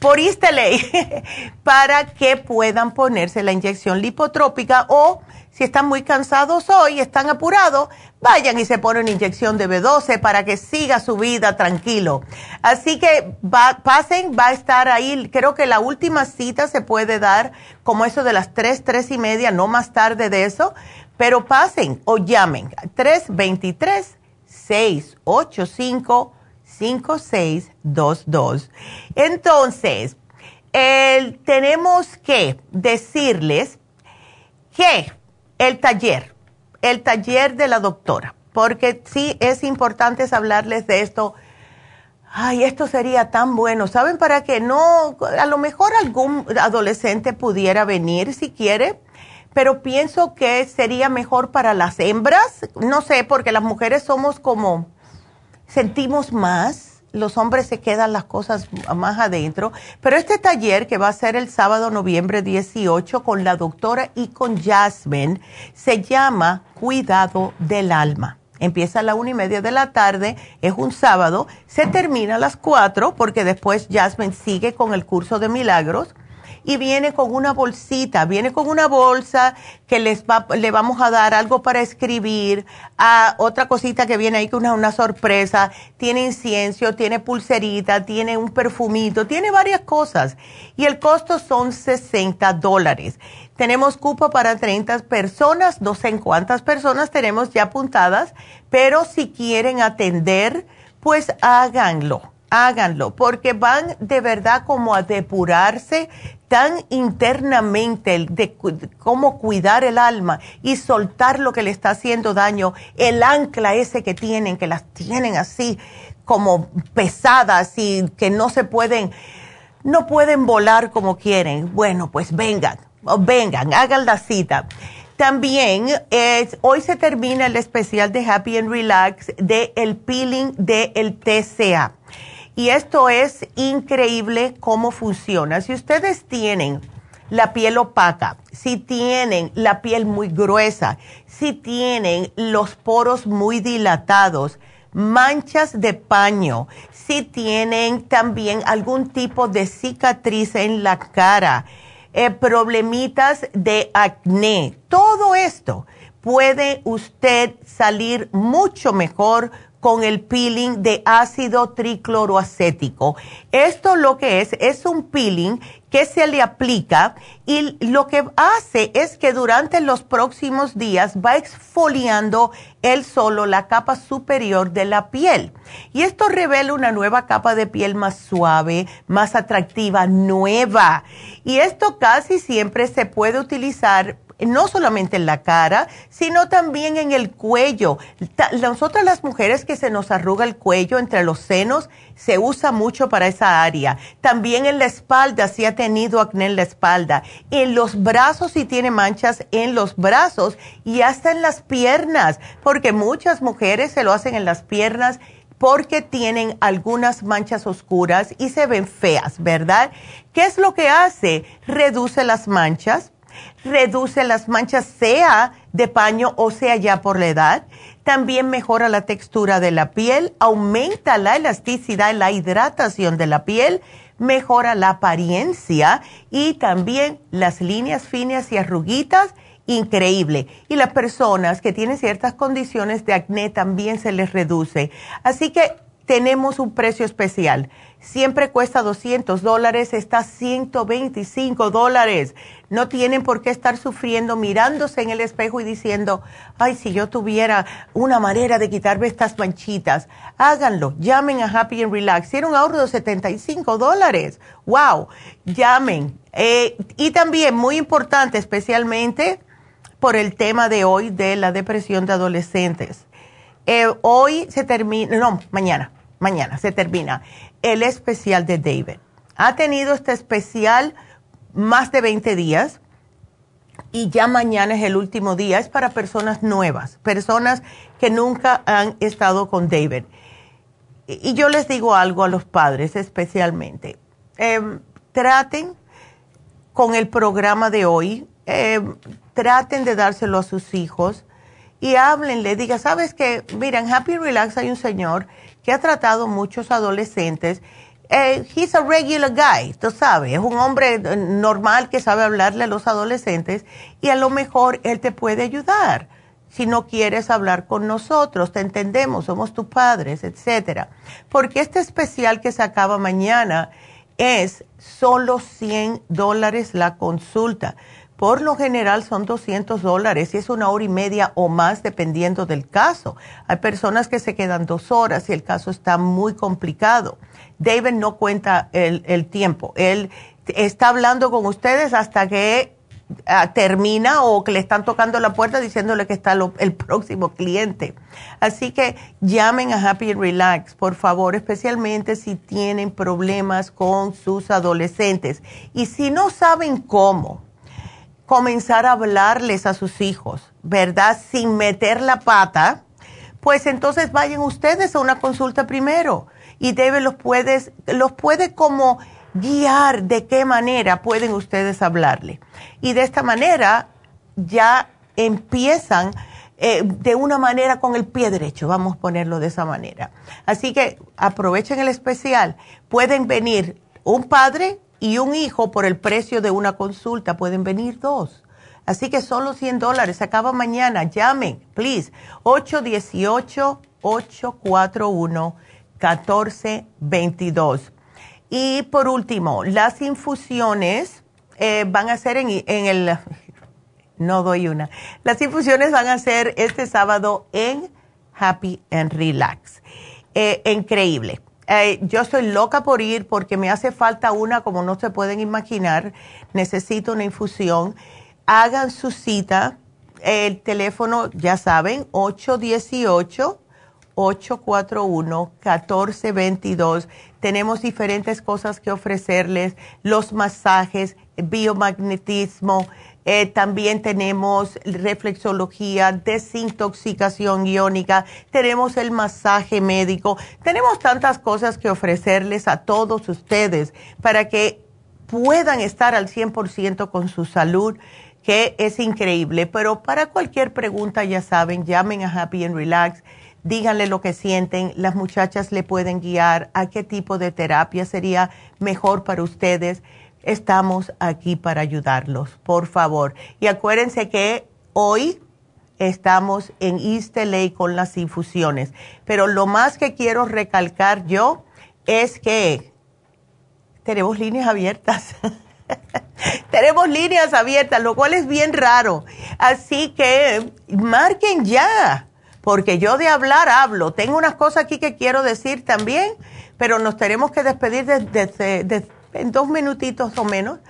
por para que puedan ponerse la inyección lipotrópica o si están muy cansados hoy, están apurados, vayan y se ponen inyección de B12 para que siga su vida tranquilo. Así que pasen, va a estar ahí, creo que la última cita se puede dar como eso de las 3, 3 y media, no más tarde de eso, pero pasen o llamen 323 685 5622. Entonces, tenemos que decirles que el taller, el taller de la doctora, porque sí es importante hablarles de esto. Ay, esto sería tan bueno. ¿Saben para qué? No, a lo mejor algún adolescente pudiera venir si quiere, pero pienso que sería mejor para las hembras. No sé, porque las mujeres somos como, sentimos más los hombres se quedan las cosas más adentro. Pero este taller que va a ser el sábado noviembre 18 con la doctora y con Jasmine se llama Cuidado del Alma. Empieza a la una y media de la tarde, es un sábado, se termina a las cuatro porque después Jasmine sigue con el curso de milagros y viene con una bolsita, viene con una bolsa que les va, le vamos a dar algo para escribir, a otra cosita que viene ahí que una, una sorpresa, tiene incienso, tiene pulserita, tiene un perfumito, tiene varias cosas. Y el costo son 60 dólares. Tenemos cupo para 30 personas, no sé en cuántas personas tenemos ya apuntadas, pero si quieren atender, pues háganlo háganlo, porque van de verdad como a depurarse tan internamente de cómo cuidar el alma y soltar lo que le está haciendo daño, el ancla ese que tienen, que las tienen así como pesadas y que no se pueden, no pueden volar como quieren. Bueno, pues vengan, vengan, hagan la cita. También es, hoy se termina el especial de Happy and Relax de el peeling del el TCA. Y esto es increíble cómo funciona. Si ustedes tienen la piel opaca, si tienen la piel muy gruesa, si tienen los poros muy dilatados, manchas de paño, si tienen también algún tipo de cicatriz en la cara, eh, problemitas de acné, todo esto puede usted salir mucho mejor con el peeling de ácido tricloroacético. Esto lo que es, es un peeling que se le aplica y lo que hace es que durante los próximos días va exfoliando él solo la capa superior de la piel. Y esto revela una nueva capa de piel más suave, más atractiva, nueva. Y esto casi siempre se puede utilizar no solamente en la cara, sino también en el cuello. Nosotras las mujeres que se nos arruga el cuello entre los senos, se usa mucho para esa área. También en la espalda, si ha tenido acné en la espalda. En los brazos, si tiene manchas en los brazos. Y hasta en las piernas, porque muchas mujeres se lo hacen en las piernas porque tienen algunas manchas oscuras y se ven feas, ¿verdad? ¿Qué es lo que hace? Reduce las manchas, reduce las manchas, sea de paño o sea ya por la edad. También mejora la textura de la piel, aumenta la elasticidad y la hidratación de la piel, mejora la apariencia y también las líneas finas y arruguitas. Increíble. Y las personas que tienen ciertas condiciones de acné también se les reduce. Así que tenemos un precio especial siempre cuesta 200 dólares, está 125 dólares. No tienen por qué estar sufriendo mirándose en el espejo y diciendo, ay, si yo tuviera una manera de quitarme estas manchitas. Háganlo, llamen a Happy and Relax. Tiene un ahorro de 75 dólares. ¡Wow! Llamen. Eh, y también, muy importante, especialmente por el tema de hoy de la depresión de adolescentes Eh, hoy se termina, no, mañana, mañana se termina el especial de David. Ha tenido este especial más de 20 días y ya mañana es el último día. Es para personas nuevas, personas que nunca han estado con David. Y yo les digo algo a los padres especialmente. Em, traten con el programa de hoy, em, traten de dárselo a sus hijos y háblenle, diga, sabes que, mira, en Happy Relax hay un señor que ha tratado muchos adolescentes. Eh, he's a regular guy, tú sabes, es un hombre normal que sabe hablarle a los adolescentes y a lo mejor él te puede ayudar. Si no quieres hablar con nosotros, te entendemos, somos tus padres, etcétera. Porque este especial que se acaba mañana es solo 100 dólares la consulta. Por lo general son 200 dólares y es una hora y media o más dependiendo del caso. Hay personas que se quedan dos horas y el caso está muy complicado. David no cuenta el, tiempo. Él está hablando con ustedes hasta que ah, termina o que le están tocando la puerta diciéndole que está el próximo cliente. Así que llamen a Happy Relax, por favor, especialmente si tienen problemas con sus adolescentes. Y si no saben cómo, comenzar a hablarles a sus hijos, ¿verdad? Sin meter la pata, pues entonces vayan ustedes a una consulta primero y debe los puedes los puede como guiar de qué manera pueden ustedes hablarle. Y de esta manera ya empiezan eh, de una manera con el pie derecho, vamos a ponerlo de esa manera. Así que aprovechen el especial. Pueden venir un padre, y un hijo por el precio de una consulta. Pueden venir dos. Así que solo 100 dólares. Acaba mañana. Llamen, please. 818-841-1422. Y por último, las infusiones eh, van a ser en, el... No doy una. Las infusiones van a ser este sábado en Happy and Relax. Eh, increíble. Eh, yo estoy loca por ir porque me hace falta una, como no se pueden imaginar. Necesito una infusión. Hagan su cita. El teléfono, ya saben, 818-841-1422. Tenemos diferentes cosas que ofrecerles, los masajes, biomagnetismo, eh, también tenemos reflexología, desintoxicación iónica, tenemos el masaje médico, tenemos tantas cosas que ofrecerles a todos ustedes para que puedan estar al 100% con su salud, que es increíble. Pero para cualquier pregunta, ya saben, llamen a Happy and Relax, díganle lo que sienten, las muchachas le pueden guiar a qué tipo de terapia sería mejor para ustedes estamos aquí para ayudarlos, por favor. Y acuérdense que hoy estamos en East LA con las infusiones. Pero lo más que quiero recalcar yo es que tenemos líneas abiertas. tenemos líneas abiertas, lo cual es bien raro. Así que marquen ya, porque yo de hablar hablo. Tengo unas cosas aquí que quiero decir también, pero nos tenemos que despedir desde de, en dos minutitos o menos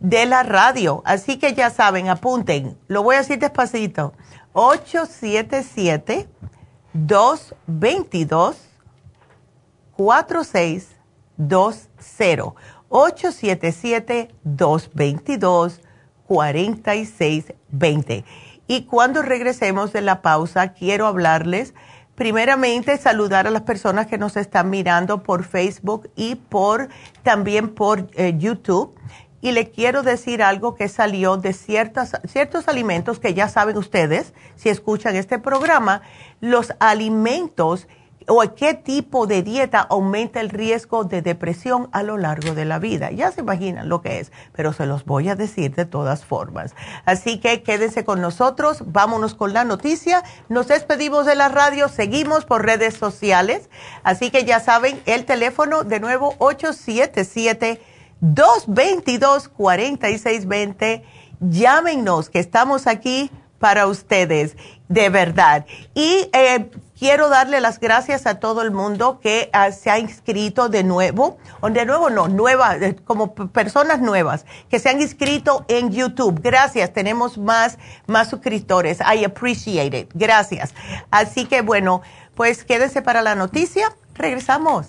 de la radio. Así que ya saben, apunten. Lo voy a decir despacito. 877-222-4620. 877-222-4620. Y cuando regresemos de la pausa, quiero hablarles primeramente saludar a las personas que nos están mirando por Facebook y por también por eh, YouTube. Y le quiero decir algo que salió de ciertas, ciertos alimentos que ya saben ustedes, si escuchan este programa, los alimentos o qué tipo de dieta aumenta el riesgo de depresión a lo largo de la vida. Ya se imaginan lo que es, pero se los voy a decir de todas formas. Así que quédense con nosotros, vámonos con la noticia. Nos despedimos de la radio, seguimos por redes sociales. Así que ya saben, el teléfono de nuevo 877-222-4620. Llámenos, que estamos aquí para ustedes, de verdad. Y eh,
Quiero darle las gracias a todo el mundo que ah, se ha inscrito de nuevo, o de nuevo no, nueva, eh, como personas nuevas que se han inscrito en YouTube. Gracias, tenemos más, más suscriptores. I appreciate it. Gracias. Así que bueno, pues quédese para la noticia. Regresamos.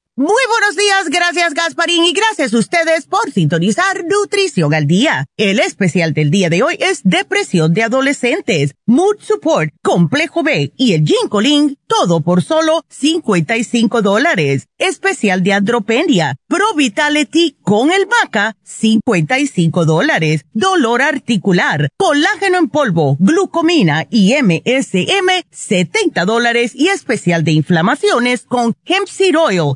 Muy buenos días, gracias Gasparín y gracias a ustedes por sintonizar Nutrición al Día. El especial del día de hoy es Depresión de Adolescentes, Mood Support, Complejo B y el Ginkolin todo por solo 55 dólares. Especial de andropenia, Pro Vitality con el Maca, 55 dólares. Dolor articular, colágeno en polvo, glucomina y MSM, 70 dólares. Y especial de inflamaciones con Hemp Seed Oil,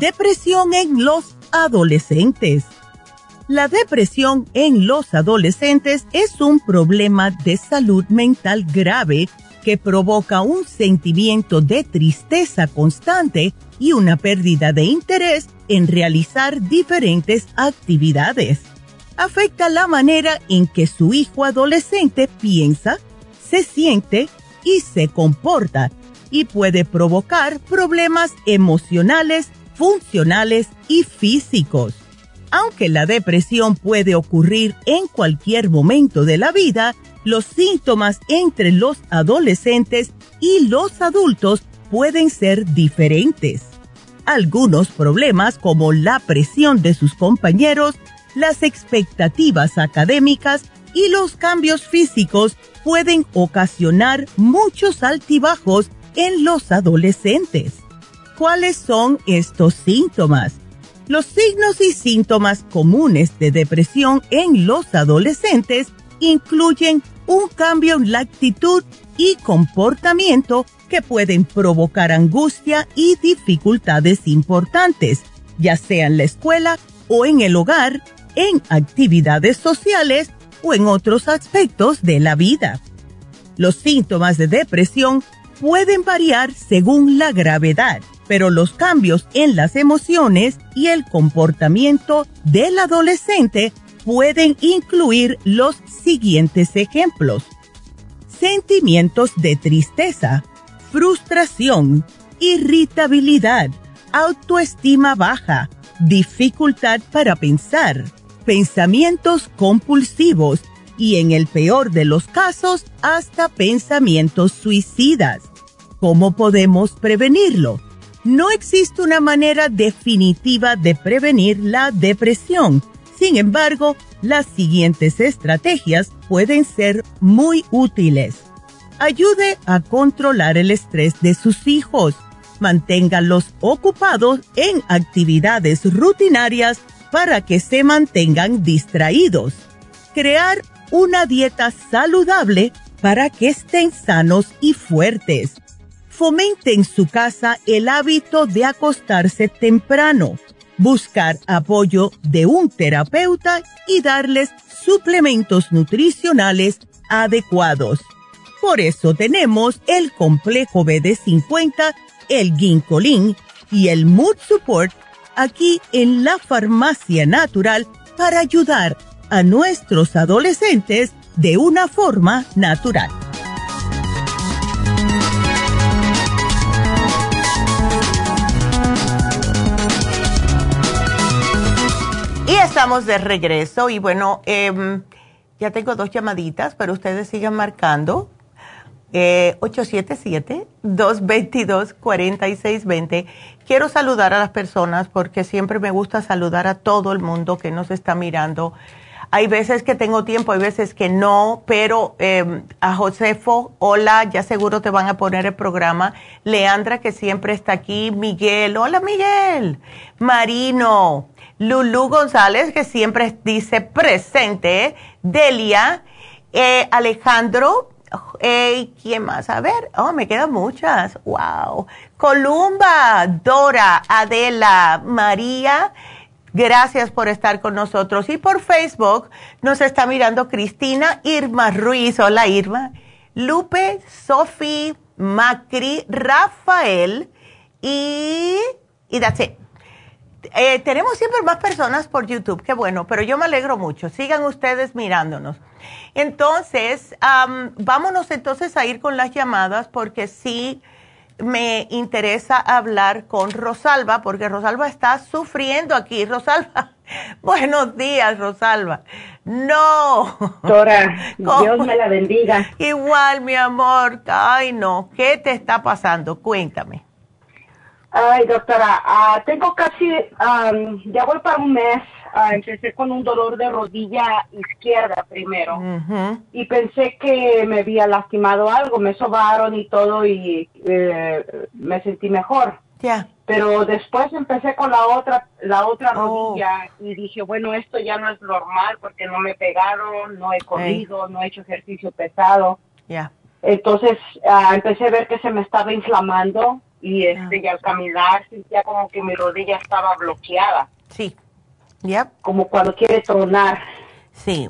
Depresión en los adolescentes. La depresión en los adolescentes es un problema de salud mental grave que provoca un sentimiento de tristeza constante y una pérdida de interés en realizar diferentes actividades. Afecta la manera en que su hijo adolescente piensa, se siente y se comporta y puede provocar problemas emocionales funcionales y físicos. Aunque la depresión puede ocurrir en cualquier momento de la vida, los síntomas entre los adolescentes y los adultos pueden ser diferentes. Algunos problemas como la presión de sus compañeros, las expectativas académicas
y los cambios físicos pueden ocasionar muchos altibajos en los adolescentes. ¿Cuáles son estos síntomas? Los signos y síntomas comunes de depresión en los adolescentes incluyen un cambio en la actitud y comportamiento que pueden provocar angustia y dificultades importantes, ya sea en la escuela o en el hogar, en actividades sociales o en otros aspectos de la vida. Los síntomas de depresión pueden variar según la gravedad, pero los cambios en las emociones y el comportamiento del adolescente pueden incluir los siguientes ejemplos. Sentimientos de tristeza, frustración, irritabilidad, autoestima baja, dificultad para pensar, pensamientos compulsivos y en el peor de los casos hasta pensamientos suicidas. ¿Cómo podemos prevenirlo? No existe una manera definitiva de prevenir la depresión. Sin embargo, las siguientes estrategias pueden ser muy útiles. Ayude a controlar el estrés de sus hijos. Manténganlos ocupados en actividades rutinarias para que se mantengan distraídos. Crear una dieta saludable para que estén sanos y fuertes. Fomente en su casa el hábito de acostarse temprano, buscar apoyo de un terapeuta y darles suplementos nutricionales adecuados. Por eso tenemos el complejo BD50, el Ginkolin y el Mood Support aquí en la Farmacia Natural para ayudar a nuestros adolescentes de una forma natural.
Estamos de regreso y bueno, em, ya tengo dos llamaditas, pero ustedes sigan marcando. 877-222-4620. Eh, Quiero saludar a las personas porque siempre me gusta saludar a todo el mundo que nos está mirando. Hay veces que tengo tiempo, hay veces que no, pero em, a Josefo, hola, ya seguro te van a poner el programa. Leandra, que siempre está aquí. Miguel, hola Miguel. Marino. Lulu González, que siempre dice presente. Delia. Eh, Alejandro. Hey, ¿Quién más? A ver, oh, me quedan muchas. Wow. Columba, Dora, Adela, María. Gracias por estar con nosotros. Y por Facebook nos está mirando Cristina Irma Ruiz. Hola Irma. Lupe, Sofi, Macri, Rafael y, y that's it. Eh, tenemos siempre más personas por YouTube, qué bueno, pero yo me alegro mucho. Sigan ustedes mirándonos. Entonces, vámonos entonces a ir con las llamadas porque sí me interesa hablar con Rosalba, porque Rosalba está sufriendo aquí. Rosalba, buenos días, Rosalba. No.
Doctora, Dios me la bendiga.
Igual, mi amor. Ay, no. ¿Qué te está pasando? Cuéntame.
Ay, doctora, ah, tengo casi, ya voy para un mes. Ah, empecé con un dolor de rodilla izquierda primero y pensé que me había lastimado algo, me sobaron y todo y eh, me sentí mejor.
Ya.
Pero después empecé con la otra, la otra oh. rodilla y dije, bueno, esto ya no es normal porque no me pegaron, no he corrido, no he hecho ejercicio pesado.
Ya.
Entonces ah, empecé a ver que se me estaba inflamando y este y al caminar sentía como que mi rodilla estaba bloqueada.
Sí. ya
Como cuando quiere tronar.
Sí.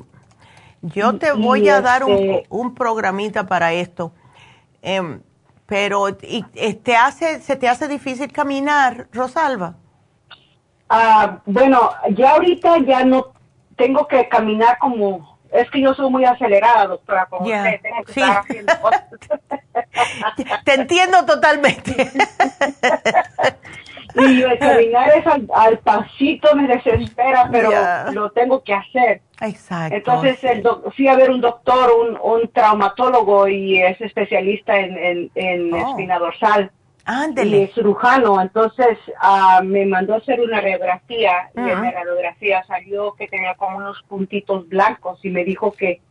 Yo te voy a dar un, este un, programita para esto. Em, pero y, eh, te hace, ¿se te hace difícil caminar, Rosalba?
Ah, bueno, ya ahorita ya no tengo que caminar como es que yo soy muy acelerada, doctora, como usted, tengo que estar haciendo.
Te entiendo totalmente.
y caminar es al, pasito me desespera, pero lo tengo que hacer.
Exacto.
Entonces el fui a ver un doctor, un, un traumatólogo y es especialista en, en, oh. espina dorsal.
Ándele.
Y cirujano, entonces uh, me mandó a hacer una radiografía y en la radiografía salió que tenía como unos puntitos blancos y me dijo que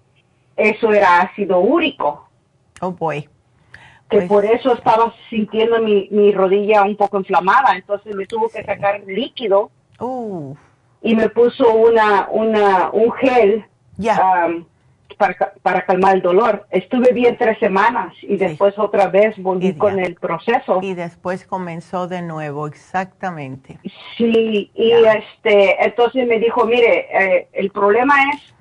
eso era ácido úrico.
Oh boy.
Que
Pues-
por eso estaba sintiendo mi, mi rodilla un poco inflamada. Entonces me tuvo que sacar líquido
Uh,
y me puso una, una, un gel
ya.
um, para, para calmar el dolor. Estuve bien tres semanas y después otra vez volví
Y
con
ya.
el proceso.
y después comenzó de nuevo, exactamente.
Sí, y
Ya.
este, entonces me dijo, mire, eh, el problema es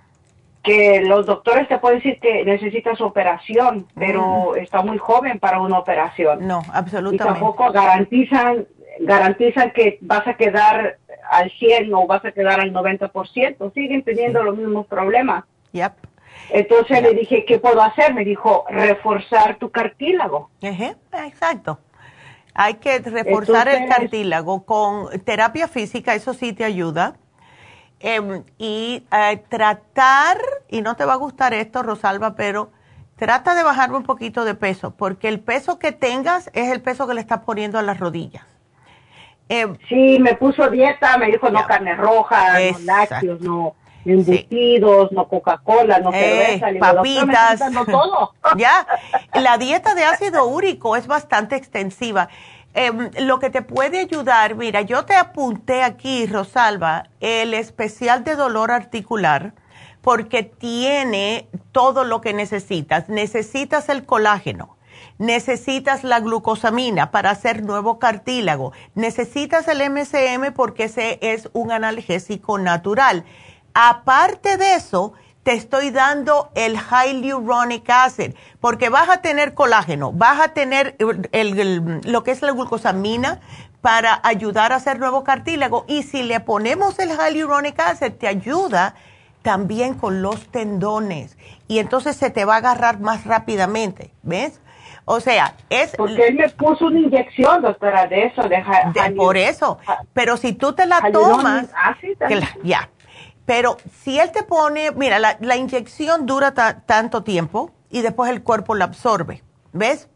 que los doctores te pueden decir que necesitas operación, pero está muy joven para una operación.
No,
y
absolutamente.
tampoco garantizan garantizan que vas a quedar al 100 o vas a quedar al 90%. Siguen teniendo los mismos problemas.
Yep.
Entonces le dije, ¿qué puedo hacer? Me dijo, reforzar tu cartílago.
Exacto. Hay que reforzar el cartílago con terapia física, eso sí te ayuda. Em, y eh, tratar, y no te va a gustar esto, Rosalba, pero trata de bajar un poquito de peso, porque el peso que tengas es el peso que le estás poniendo a las rodillas. Em,
Sí, me puso dieta, me dijo no carne roja, no lácteos, no embutidos, no Coca-Cola, no
Eh,
cerveza. Le digo, "Doctor, me
papitas.
todo.
ya, la dieta de ácido úrico es bastante extensiva. Em, lo que te puede ayudar, mira, yo te apunté aquí, Rosalba, el especial de dolor articular, porque tiene todo lo que necesitas. Necesitas el colágeno, necesitas la glucosamina para hacer nuevo cartílago, necesitas el MCM porque ese es un analgésico natural. Aparte de eso, te estoy dando el hyaluronic acid, porque vas a tener colágeno, vas a tener el- el- lo que es la glucosamina para ayudar a hacer nuevo cartílago. Y si le ponemos el hyaluronic acid, te ayuda también con los tendones. Y entonces se te va a agarrar más rápidamente, ¿ves? O sea, es...
Porque él me puso una inyección, doctora, de eso, de,
por eso. Pero si tú te la tomas... que la- ya. Pero si él te pone, mira, la, la inyección dura ta- tanto tiempo y después el cuerpo la absorbe, ¿ves?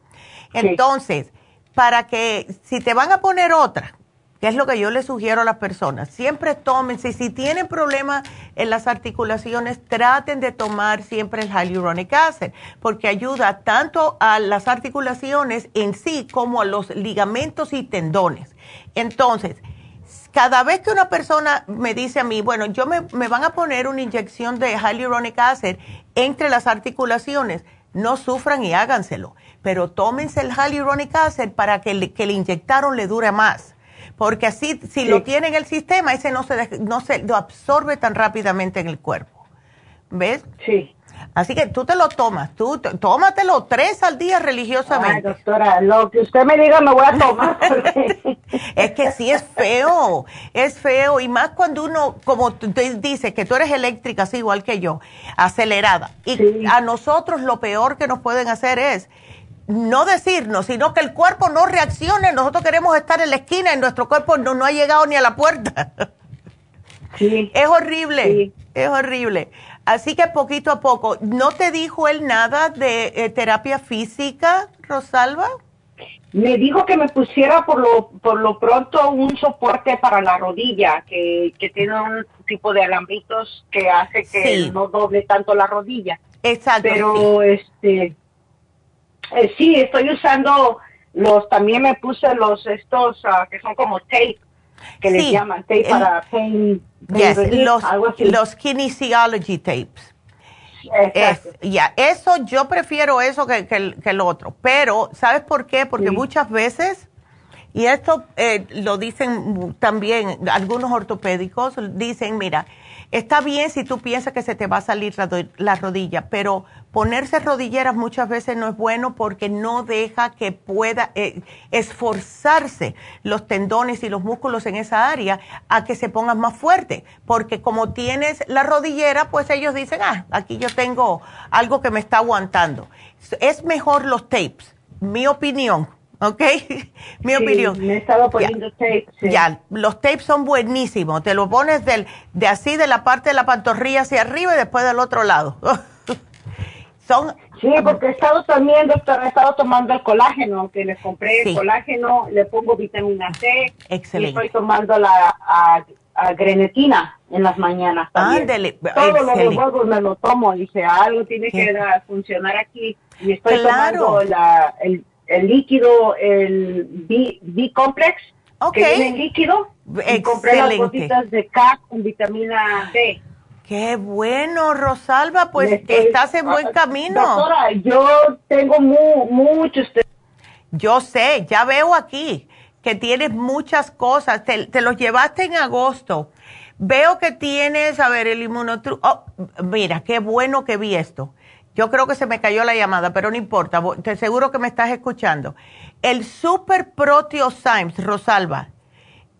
Entonces, para que si te van a poner otra, que es lo que yo le sugiero a las personas, siempre tomen, si, si tienen problemas en las articulaciones, traten de tomar siempre el hyaluronic acid, porque ayuda tanto a las articulaciones en sí como a los ligamentos y tendones. Entonces, cada vez que una persona me dice a mí, bueno, yo me, me van a poner una inyección de hyaluronic acid entre las articulaciones, no sufran y háganselo, pero tómense el hyaluronic acid para que le, que le inyectaron le dure más. Porque así, si
Sí.
lo tiene en el sistema, ese no se, no se lo absorbe tan rápidamente en el cuerpo. ¿Ves?
Sí.
Así que tú te lo tomas, tú tómatelo tres al día
Ay,
religiosamente.
doctora, lo que usted me diga me voy a tomar. porque-
Es que sí es feo, es feo y más cuando uno, como tú te dices, que tú eres eléctrica, así igual que yo, acelerada. Y
Sí.
a nosotros lo peor que nos pueden hacer es no decirnos, sino que el cuerpo no reaccione. Nosotros queremos estar en la esquina y nuestro cuerpo no, no ha llegado ni a la puerta.
sí.
es horrible,
Sí.
es horrible. Así que poquito a poco, ¿no te dijo él nada de eh, terapia física, Rosalba?
Me dijo que me pusiera por lo, por lo pronto un soporte para la rodilla, que, que tiene un tipo de alambritos que hace que
Sí.
no doble tanto la rodilla.
Exacto. sí.
Pero este, eh, sí, estoy usando los, también me puse los estos ah, que son como tape, que les
Sí,
llaman tape
el-
para pain, pain
Yes,
relief,
los,
algo así.
los kinesiology tapes. Es, ya, eso yo prefiero eso que, que el, que el otro. Pero, ¿sabes por qué? Porque
Sí.
muchas veces, y esto eh, lo dicen también algunos ortopédicos, dicen, mira, está bien si tú piensas que se te va a salir la, la rodilla, pero ponerse rodilleras muchas veces no es bueno porque no deja que pueda eh, esforzarse los tendones y los músculos en esa área a que se pongan más fuerte, porque como tienes la rodillera, pues ellos dicen, ah, aquí yo tengo algo que me está aguantando. Es mejor los tapes, mi opinión, ¿ok? mi
Sí,
opinión.
Me
Ya.
poniendo tape. sí.
Ya, los tapes son buenísimos. Te lo pones del, de así de la parte de la pantorrilla hacia arriba y después del otro lado. son
Sí, porque he estado también, doctor, he estado tomando el colágeno, que le compré
Sí.
el colágeno, le pongo vitamina C.
Excelente.
Y estoy tomando la, ah, grenetina en las mañanas.
Ándele.
Todos los juegos me lo tomo. Dice, algo tiene que funcionar aquí. Y estoy tomando la, el, el, líquido, el B-complex, que viene en líquido. Y compré las gotitas de K con vitamina D.
Qué bueno, Rosalba, pues estás en buen camino.
Doctora, yo tengo mu muchos.
Yo sé, ya veo aquí que tienes muchas cosas. Te, te los llevaste en agosto. Veo que tienes, a ver, el inmunotru... Oh, mira, qué bueno que vi esto. Yo creo que se me cayó la llamada, pero no importa. Te seguro que me estás escuchando. El Super Proteosymes, Rosalba.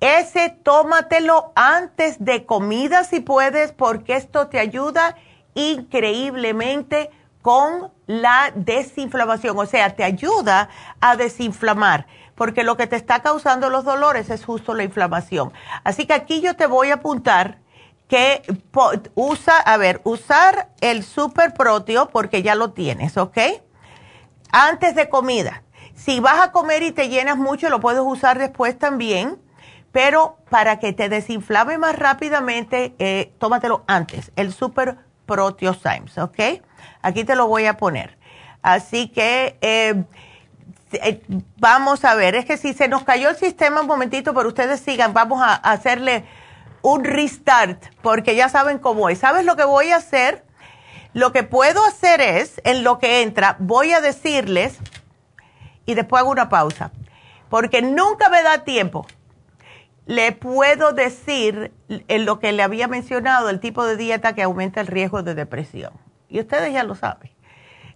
Ese tómatelo antes de comida si puedes, porque esto te ayuda increíblemente con la desinflamación. O sea, te ayuda a desinflamar porque lo que te está causando los dolores es justo la inflamación. Así que aquí yo te voy a apuntar que usa, a ver, usar el super proteo porque ya lo tienes, ¿ok? Antes de comida. Si vas a comer y te llenas mucho, lo puedes usar después también, pero para que te desinflame más rápidamente, eh, tómatelo antes, el super proteosymes, ¿ok? Aquí te lo voy a poner. Así que... Eh, eh, vamos a ver, es que si se nos cayó el sistema un momentito, pero ustedes sigan, vamos a, hacerle un restart, porque ya saben cómo es. ¿Sabes lo que voy a hacer? Lo que puedo hacer es, en lo que entra, voy a decirles, y después hago una pausa, porque nunca me da tiempo. Le puedo decir en lo que le había mencionado, el tipo de dieta que aumenta el riesgo de depresión. Y ustedes ya lo saben.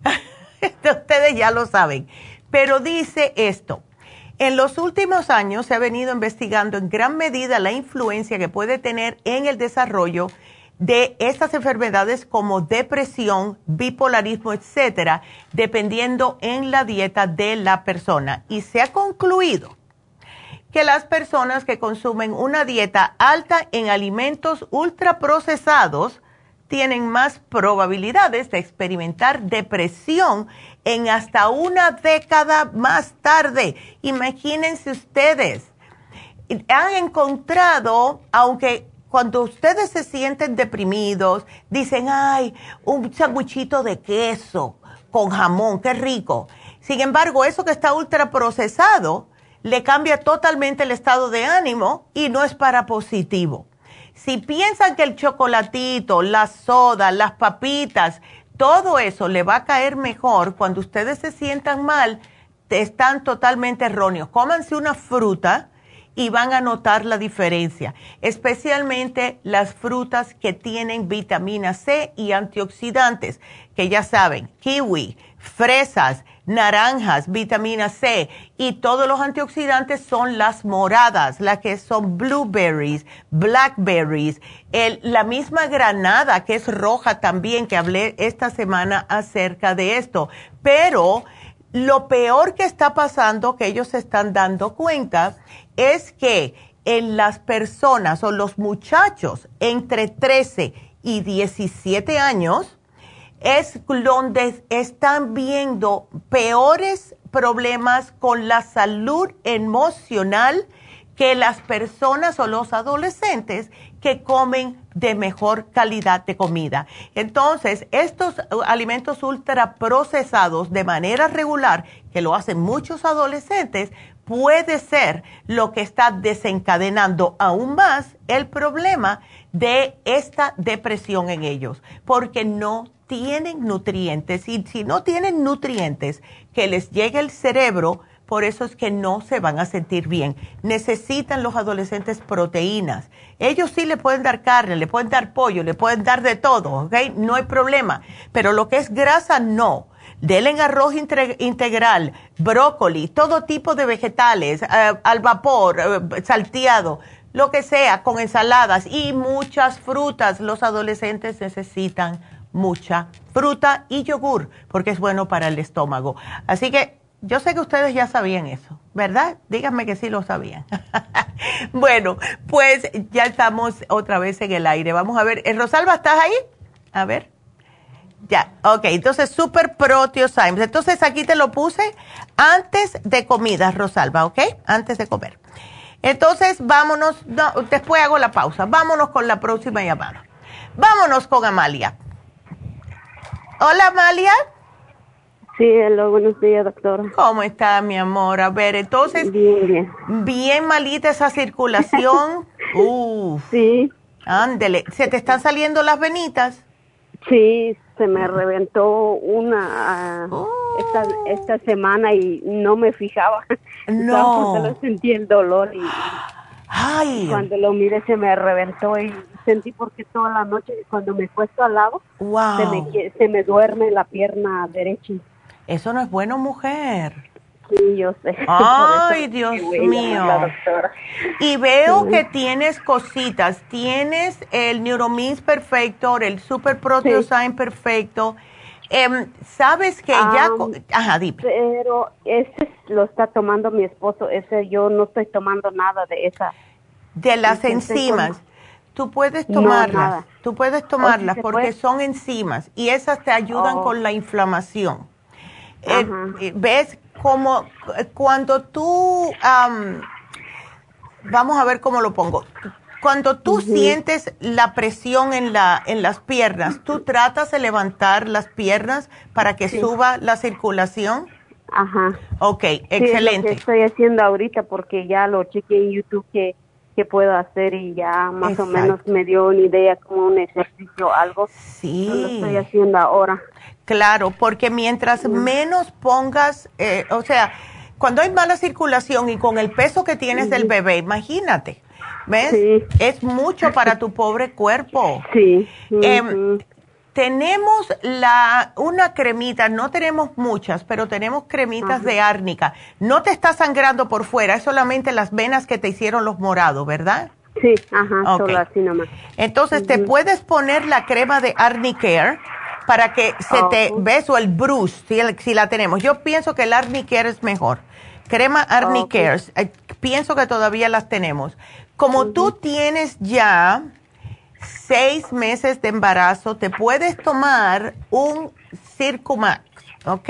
ustedes ya lo saben. Pero dice esto, en los últimos años se ha venido investigando en gran medida la influencia que puede tener en el desarrollo de estas enfermedades como depresión, bipolarismo, etcétera, dependiendo en la dieta de la persona. Y se ha concluido que las personas que consumen una dieta alta en alimentos ultraprocesados tienen más probabilidades de experimentar depresión en hasta una década más tarde. Imagínense ustedes, han encontrado, aunque cuando ustedes se sienten deprimidos, dicen, ay, un sandwichito de queso con jamón, qué rico. Sin embargo, eso que está ultra procesado le cambia totalmente el estado de ánimo y no es para positivo. Si piensan que el chocolatito, la soda, las papitas, todo eso le va a caer mejor cuando ustedes se sientan mal, están totalmente erróneos. Cómanse una fruta y van a notar la diferencia, especialmente las frutas que tienen vitamina C y antioxidantes, que ya saben, kiwi, fresas, naranjas, vitamina C y todos los antioxidantes son las moradas, las que son blueberries, blackberries, la misma granada que es roja también, que hablé esta semana acerca de esto. Pero lo peor que está pasando, que ellos se están dando cuenta, es que en las personas o los muchachos entre 13 y 17 años, es donde están viendo peores problemas con la salud emocional que las personas o los adolescentes que comen de mejor calidad de comida. Entonces, estos alimentos ultraprocesados de manera regular, que lo hacen muchos adolescentes, puede ser lo que está desencadenando aún más el problema de esta depresión en ellos, porque no tienen nutrientes y si no tienen nutrientes que les llegue el cerebro, por eso es que no se van a sentir bien. Necesitan los adolescentes proteínas. Ellos sí le pueden dar carne, le pueden dar pollo, le pueden dar de todo, ¿ok? No hay problema. Pero lo que es grasa, no. Denle arroz integral, brócoli, todo tipo de vegetales, eh, al vapor, eh, salteado, lo que sea, con ensaladas y muchas frutas. Los adolescentes necesitan mucha fruta y yogur, porque es bueno para el estómago. Así que yo sé que ustedes ya sabían eso, ¿verdad? Díganme que sí lo sabían. bueno, pues ya estamos otra vez en el aire. Vamos a ver, eh, Rosalba, ¿estás ahí? A ver. Ya, ok, entonces Super Proteosymes. Entonces aquí te lo puse antes de comida, Rosalba, ¿ok? Antes de comer. Entonces, vámonos, después hago la pausa, vámonos con la próxima llamada. Vámonos con Amalia. Hola, Amalia.
Sí, hola, buenos días, doctora.
¿Cómo está, mi amor? A ver, entonces.
Bien, bien.
Bien malita esa circulación. Uf.
Sí.
Ándele. ¿Se te están saliendo las venitas?
Sí, se me reventó una oh. esta, esta semana y no me fijaba.
No.
Solo sentí el dolor y.
Ay.
Cuando lo miré se me reventó y sentí porque toda la noche cuando me puesto al lado
wow.
se, me, se me duerme la pierna derecha.
Eso no es bueno, mujer.
Sí, yo sé.
Ay, Dios mío. Y veo que tienes cositas. Tienes el Neuromins Perfecto, el Super Proteosign Perfecto. Eh, Sabes que ya. Ajá, dime.
Pero ese lo está tomando mi esposo. Ese yo no estoy tomando nada de esa.
De las enzimas. Tú puedes tomarlas. tú puedes tomarlas porque son enzimas y esas te ayudan
Oh.
con la inflamación. Eh, ¿Ves? Como cuando tú, am, vamos a ver cómo lo pongo. Cuando tú sientes la presión en, la, en las piernas, ¿tú tratas de levantar las piernas para que suba la circulación?
Ajá.
Ok,
Sí, es lo
excelente.
que estoy haciendo ahorita porque ya lo chequeé en YouTube que, que puedo hacer y ya más
Exacto.
o menos me dio una idea como un ejercicio algo.
Sí.
Lo estoy haciendo ahora.
Claro, porque mientras menos pongas, eh, o sea, cuando hay mala circulación y con el peso que tienes del bebé, imagínate, ¿ves?
Sí.
Es mucho para tu pobre cuerpo.
Sí. Ujú.
Tenemos la una cremita, no tenemos muchas, pero tenemos cremitas de árnica. No te está sangrando por fuera, es solamente las venas que te hicieron los morados, ¿verdad?
Sí, ajá,
Ok.
solo así nomás.
Entonces te puedes poner la crema de Arnicare para que se te ves o el Bruce si, el- si la tenemos. Yo pienso que el Arnicare es mejor. Crema Arnicare, eh, pienso que todavía las tenemos. Como tú tienes ya seis meses de embarazo, te puedes tomar un Circumax, ¿ok?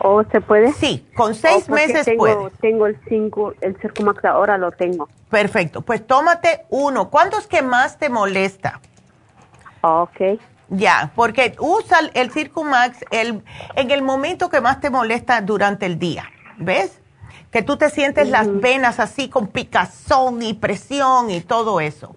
¿O se puede?
Sí, con
Oh,
seis
porque
meses
tengo,
puedes.
Tengo el 5, el Circumax ahora lo tengo.
Perfecto, pues tómate uno. ¿Cuánto es que más te molesta?
Ok.
Ya, porque usa el- el Circumax el, en el momento que más te molesta durante el día, ¿ves? Que tú te sientes las venas así con picazón y presión y todo eso.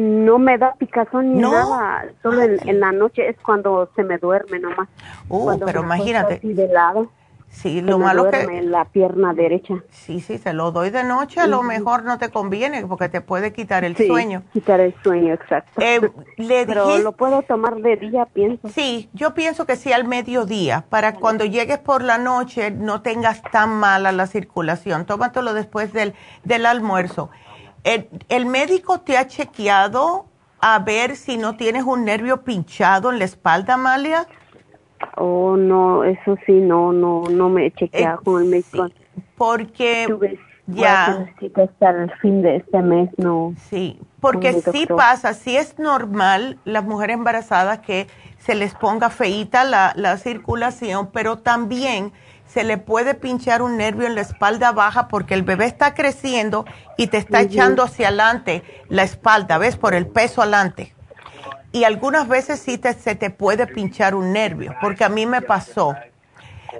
No me da picazón ni
¿No?
nada. Solo en, en la noche es cuando se me duerme nomás.
Uh,
Cuando
pero
me
imagínate.
Así de lado.
Sí,
se
lo
me
malo
duerme
que...
la pierna derecha.
Sí, sí, se lo doy de noche, a lo mejor no te conviene porque te puede quitar el
Sí,
sueño.
Quitar el sueño, exacto.
Eh, le
Pero
dijiste-
lo puedo tomar de día, pienso.
Sí, yo pienso que sí al mediodía, para cuando llegues por la noche no tengas tan mala la circulación. Tómatelo después del, del almuerzo. El, el médico te ha chequeado a ver si no tienes un nervio pinchado en la espalda, Amalia.
Oh, no, eso sí, no, no, no me he chequeado
Eh,
con el médico.
sí, porque
Tuve-
ya,
hasta el fin de este mes, no.
sí, porque sí pasa, sí es normal las mujeres embarazadas que se les ponga feíta la, la circulación, pero también se le puede pinchar un nervio en la espalda baja porque el bebé está creciendo y te está echando hacia adelante la espalda, ¿ves? Por el peso adelante. Y algunas veces sí te- se te puede pinchar un nervio, porque a mí me pasó.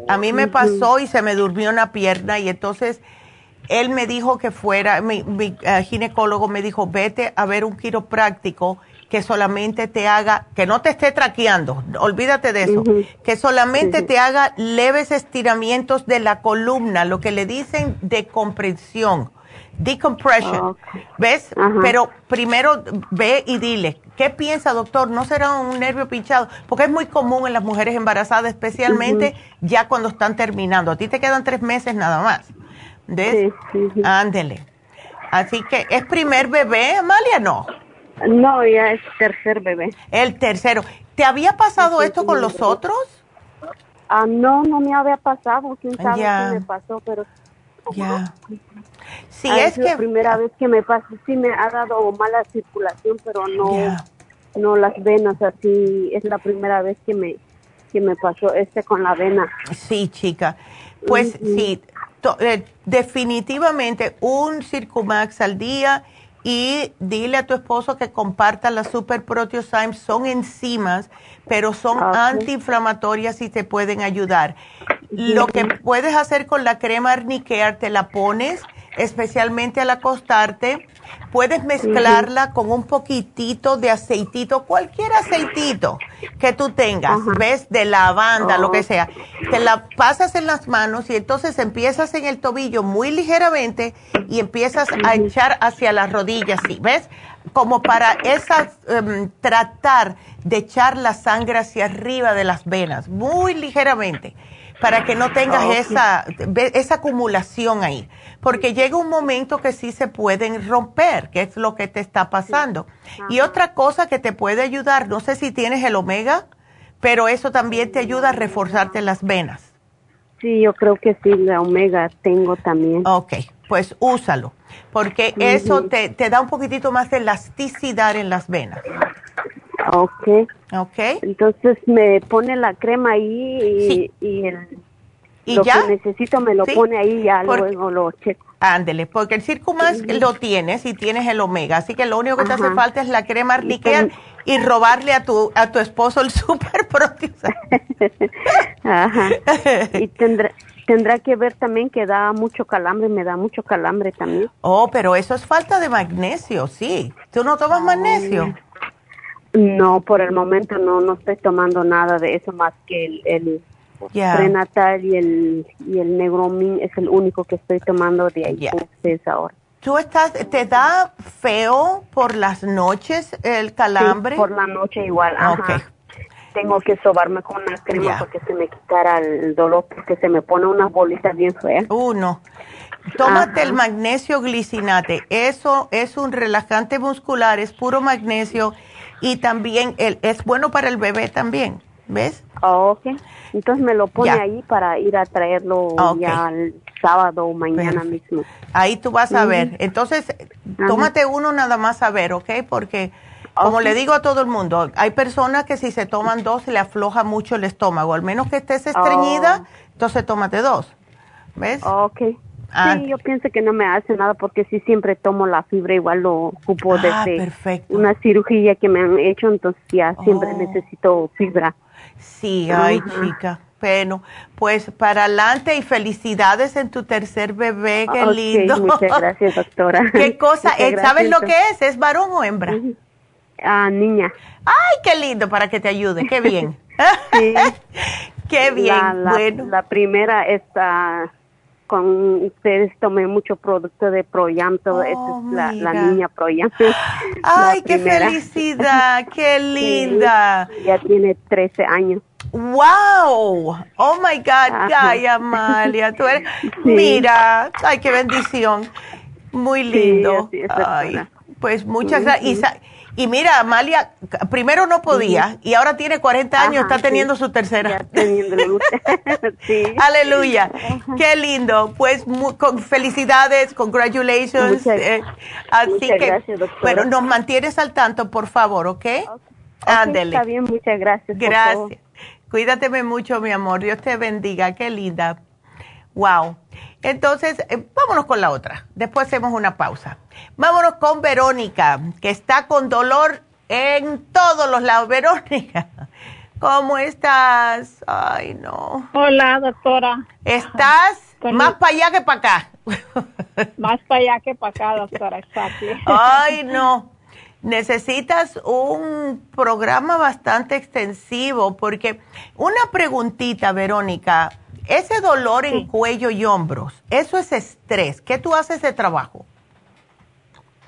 A mí me pasó y se me durmió una pierna y entonces él me dijo que fuera, mi, mi, eh, ginecólogo me dijo, vete a ver un quiropráctico que solamente te haga, que no te esté traqueando, olvídate de eso, que solamente te haga leves estiramientos de la columna, lo que le dicen de compresión, decompression,
Ok.
¿ves? Pero primero ve y dile, ¿qué piensa doctor? ¿No será un nervio pinchado? Porque es muy común en las mujeres embarazadas, especialmente ya cuando están terminando. A ti te quedan tres meses nada más. ¿Ves?
Sí, sí, sí.
Ándele. Así que, ¿es primer bebé, Amalia? No.
No, ya es tercer bebé.
El tercero. ¿Te había pasado
Sí,
esto
sí,
con los otros?
Ah, no, no me había pasado, quién sabe
Ya.
qué me pasó, pero
Ya. Sí,
Ah,
es
la
que...
primera vez que me pasó, sí me ha dado mala circulación, pero no, no las venas así, es la primera vez que me, que me pasó este con la vena.
Sí, chica. Pues sí, eh, definitivamente un Circumax al día y dile a tu esposo que comparta las Super Proteosymes. Son enzimas, pero son antiinflamatorias y te pueden ayudar. Lo que puedes hacer con la crema Arnicare, te la pones especialmente al acostarte. Puedes mezclarla con un poquitito de aceitito, cualquier aceitito que tú tengas, ves, de lavanda, lo que sea. Te la pasas en las manos y entonces empiezas en el tobillo muy ligeramente y empiezas a echar hacia las rodillas, ¿sí? ¿ves? Como para esa, em, tratar de echar la sangre hacia arriba de las venas, muy ligeramente para que no tengas esa, esa acumulación ahí. Porque llega un momento que sí se pueden romper, que es lo que te está pasando. Y otra cosa que te puede ayudar, no sé si tienes el omega, pero eso también te ayuda a reforzarte las venas.
Sí, yo creo que sí, la omega tengo también.
Ok, pues úsalo, porque eso te, te da un poquitito más de elasticidad en las venas.
Ok.
Ok.
Entonces me pone la crema ahí y, el, lo que necesito me lo pone ahí ya luego lo checo.
Ándele, porque el Circumax lo tienes y tienes el omega, así que lo único que te hace falta es la crema Arnicare y, robarle a tu a tu esposo el super
Ajá. Y tendrá tendrá que ver también que da mucho calambre, me da mucho calambre también.
Oh, pero eso es falta de magnesio, sí. ¿Tú no tomas magnesio?
No, por el momento no, no estoy tomando nada de eso más que el, el prenatal y el, y el negromin es el único que estoy tomando de ahí yeah. ahora.
¿Tú estás, te da feo por las noches el calambre?
por la noche igual, ajá. Tengo que sobarme con una crema porque se me quitara el dolor porque se me pone unas bolitas bien feas.
Uh, no. Tómate el magnesio glicinate. Eso es un relajante muscular, es puro magnesio y también el, es bueno para el bebé también, ¿ves?
Oh, ok, entonces me lo pone ahí para ir a traerlo ya el sábado o mañana mismo.
Ahí tú vas a ver, entonces tómate uno nada más a ver, ¿ok? Porque... Como le digo a todo el mundo, hay personas que si se toman dos se le afloja mucho el estómago, al menos que estés estreñida, oh. entonces tómate dos. ¿Ves?
Ok. Ah. Sí, yo pienso que no me hace nada porque sí siempre tomo la fibra, igual lo ocupo ah, desde una cirugía que me han hecho, entonces ya siempre oh. necesito fibra.
Sí, ay chica. Bueno, pues para adelante y felicidades en tu tercer bebé, qué lindo.
Muchas gracias, doctora.
¿Qué cosa? Eh, ¿Sabes lo que es? ¿Es varón o hembra?
Ah, niña.
Ay, qué lindo para que te ayude, qué bien. sí. qué bien.
La,
bueno.
la primera está con ustedes tomé mucho producto de Proyam, todo es oh, la, niña Proyam.
Ay, qué felicidad, qué linda.
ya tiene 13 años.
Wow, oh my God, ay Amalia, tú eres, mira, ay qué bendición, muy lindo. ay, pues muchas gracias. Y mira, Amalia, primero no podía y ahora tiene 40 años, está teniendo su tercera. sí. Aleluya. Qué lindo. Pues con felicidades, congratulations. Eh, así que, gracias, bueno, nos mantienes al tanto, por favor, ¿ok?
Ándele. Está bien, muchas gracias.
Gracias. Cuídateme mucho, mi amor. Dios te bendiga. Qué linda. Wow. Entonces, eh, vámonos con la otra. Después hacemos una pausa. Vámonos con Verónica, que está con dolor en todos los lados. Verónica, ¿cómo estás? Ay, no.
Hola, doctora.
¿Estás más para allá que para acá?
más para allá que para acá, doctora, exacto.
Ay, no. Necesitas un programa bastante extensivo porque una preguntita, Verónica, ese dolor en cuello y hombros, eso es estrés. ¿Qué tú haces de trabajo?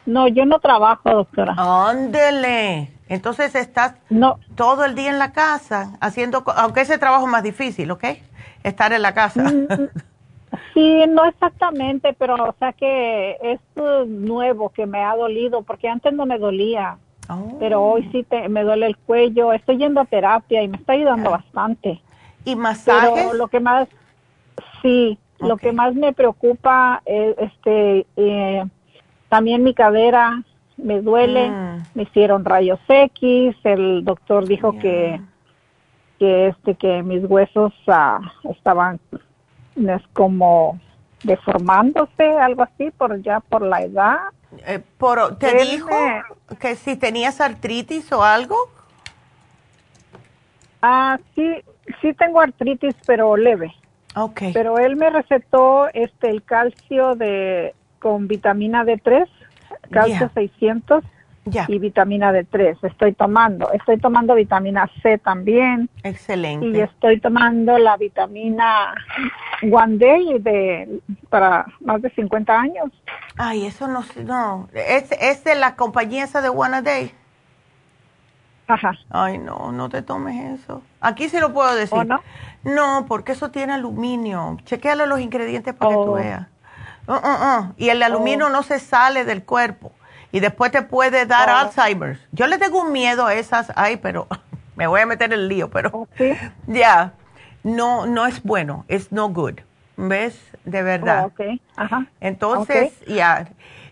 No, yo no trabajo, doctora.
Ándele. Entonces estás no. todo el día en la casa haciendo, aunque ese trabajo es más difícil, ¿ok? Estar en la casa. Mm,
sí, no exactamente, pero o sea que es nuevo que me ha dolido, porque antes no me dolía. Pero hoy sí te, me duele el cuello, estoy yendo a terapia y me está ayudando bastante.
¿Y masajes?
Pero lo que más, sí, lo que más me preocupa es este, eh, también mi cadera me duele, mm. me hicieron rayos X, el doctor dijo que que este que mis huesos ah, estaban es como deformándose, algo así, por ya por la edad.
Eh, por, ¿Te dijo que si tenías artritis o algo?
Ah, sí, sí tengo artritis, pero leve.
Okay.
Pero él me recetó este el calcio de con vitamina D3, calcio 600 y vitamina D3. Estoy tomando, estoy tomando vitamina C también.
Excelente.
Y estoy tomando la vitamina One Day de para más de 50 años.
Ay, eso no, no, es, es de la compañía esa de One Day.
Ajá.
Ay, no, no te tomes eso. Aquí sí lo puedo decir.
no?
No, porque eso tiene aluminio. Chequéale los ingredientes para que tú oh. veas. Uh, uh, uh. Y el aluminio oh. no se sale del cuerpo. Y después te puede dar oh. Alzheimer. Yo le tengo un miedo a esas. Ay, pero me voy a meter en el lío, pero. Ya. No, no es bueno. Es no good. ¿Ves? De verdad.
ok. Ajá.
Entonces, ya.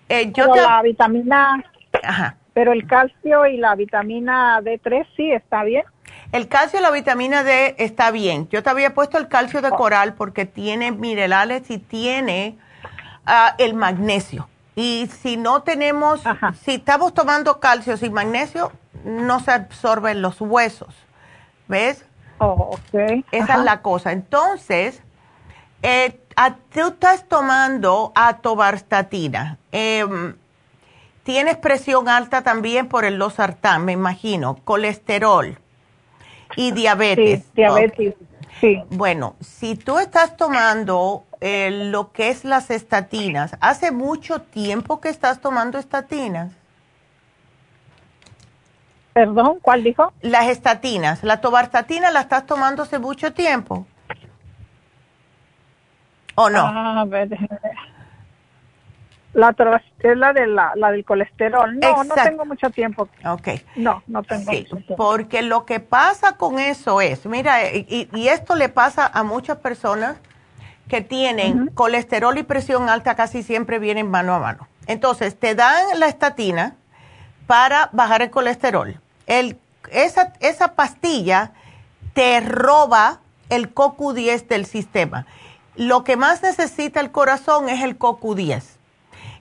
Eh, yo la vitamina. Ajá. Pero el calcio y la vitamina D3 sí está bien.
El calcio y la vitamina D está bien. Yo te había puesto el calcio de oh. coral porque tiene minerales y tiene ah, el magnesio. Y si no tenemos, si estamos tomando calcio sin magnesio, no se absorben los huesos. ¿Ves?
Oh, ok.
Esa es la cosa. Entonces, eh, tú estás tomando atobarstatina. Eh, tienes presión alta también por el losartán, me imagino, colesterol y diabetes.
Sí, diabetes, sí.
Bueno, si tú estás tomando eh, lo que es las estatinas, ¿hace mucho tiempo que estás tomando estatinas?
Perdón, ¿cuál dijo?
Las estatinas. ¿La tobarstatina la estás tomando hace mucho tiempo? ¿O no?
Ah, a ver, la es la, de la, del colesterol. No, no tengo mucho tiempo.
Ok.
No, no tengo mucho tiempo.
Porque lo que pasa con eso es, mira, y, esto le pasa a muchas personas que tienen colesterol y presión alta, casi siempre vienen mano a mano. Entonces, te dan la estatina para bajar el colesterol. El, esa, esa pastilla te roba el CoQ10 del sistema. Lo que más necesita el corazón es el CoQ10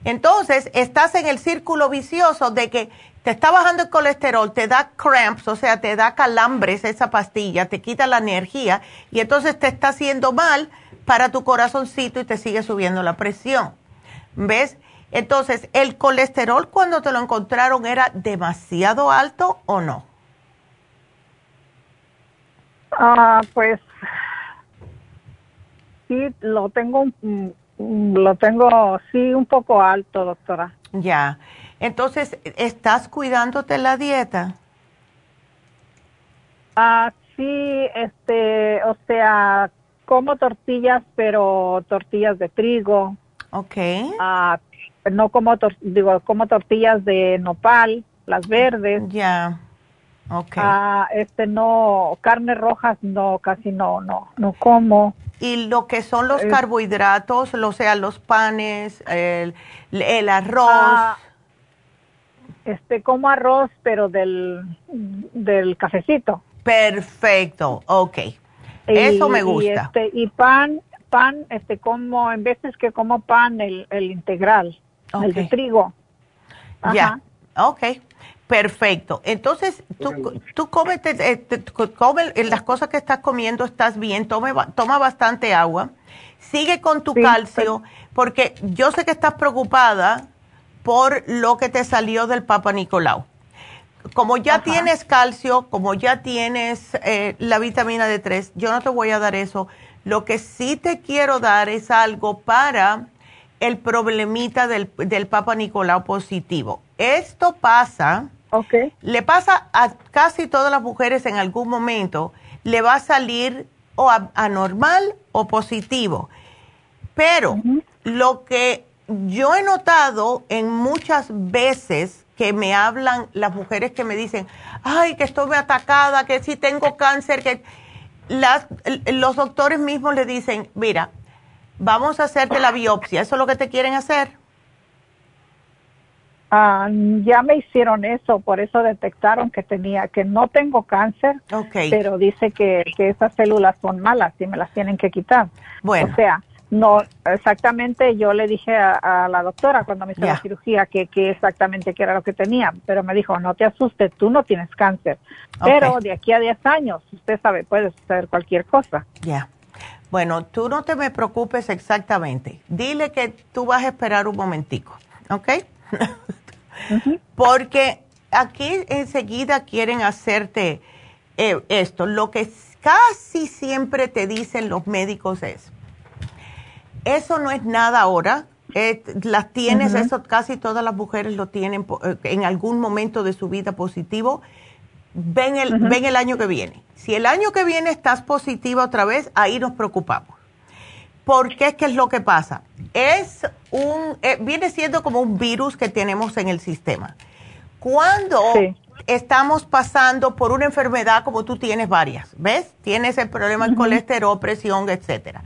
entonces, estás en el círculo vicioso de que te está bajando el colesterol, te da cramps, o sea, te da calambres esa pastilla, te quita la energía y entonces te está haciendo mal para tu corazoncito y te sigue subiendo la presión. ¿Ves? Entonces, ¿el colesterol cuando te lo encontraron era demasiado alto o no?
Ah, pues sí, lo tengo Mm, lo tengo, sí, un poco alto, doctora.
Ya. Entonces, ¿estás cuidándote la dieta?
Ah, sí, este, o sea, como tortillas, pero tortillas de trigo.
Ok.
Ah, no como, digo, como tortillas de nopal, las verdes.
Ya. Okay.
Ah, este no, carnes rojas no, casi no, no, no como.
Y lo que son los carbohidratos, o sea, los panes, el, el arroz. Ah,
este, como arroz, pero del, del cafecito.
Perfecto, ok. Eso me gusta.
Y, este, y pan, pan, este, como, en veces que como pan, el, el integral, el de trigo.
Ya, ok. Perfecto. Entonces, tú, tú eh, las cosas que estás comiendo, estás bien, toma, toma bastante agua, sigue con tu calcio, porque yo sé que estás preocupada por lo que te salió del Papa Nicolau. Como ya tienes calcio, como ya tienes eh, la vitamina D3, yo no te voy a dar eso. Lo que sí te quiero dar es algo para el problemita del, del Papa Nicolau positivo. Esto pasa
Okay.
Le pasa a casi todas las mujeres en algún momento, le va a salir o anormal o positivo. Pero lo que yo he notado en muchas veces que me hablan las mujeres que me dicen, ay, que estoy atacada, que si tengo cáncer, que las, los doctores mismos le dicen, mira, vamos a hacerte la biopsia, ¿eso es lo que te quieren hacer?
Ah, ya me hicieron eso, por eso detectaron que tenía, que no tengo cáncer, pero dice que, que esas células son malas y me las tienen que quitar.
Bueno.
O sea, No, exactamente. Yo le dije a, la doctora cuando me hizo la cirugía que, que, exactamente qué era lo que tenía, pero me dijo, no te asustes, tú no tienes cáncer. Pero de aquí a 10 años, usted sabe, puede suceder cualquier cosa.
Ya. Bueno, tú no te me preocupes exactamente. Dile que tú vas a esperar un momentico, ¿ok? Porque aquí enseguida quieren hacerte eh, esto. Lo que casi siempre te dicen los médicos es, eso no es nada ahora. Eh, las tienes, eso casi todas las mujeres lo tienen eh, en algún momento de su vida positivo. Ven el, ven el año que viene. Si el año que viene estás positiva otra vez, ahí nos preocupamos. ¿Por qué? ¿Qué es lo que pasa? Es un, eh, viene siendo como un virus que tenemos en el sistema. Cuando estamos pasando por una enfermedad como tú tienes varias, ¿ves? Tienes el problema del colesterol, presión, etcétera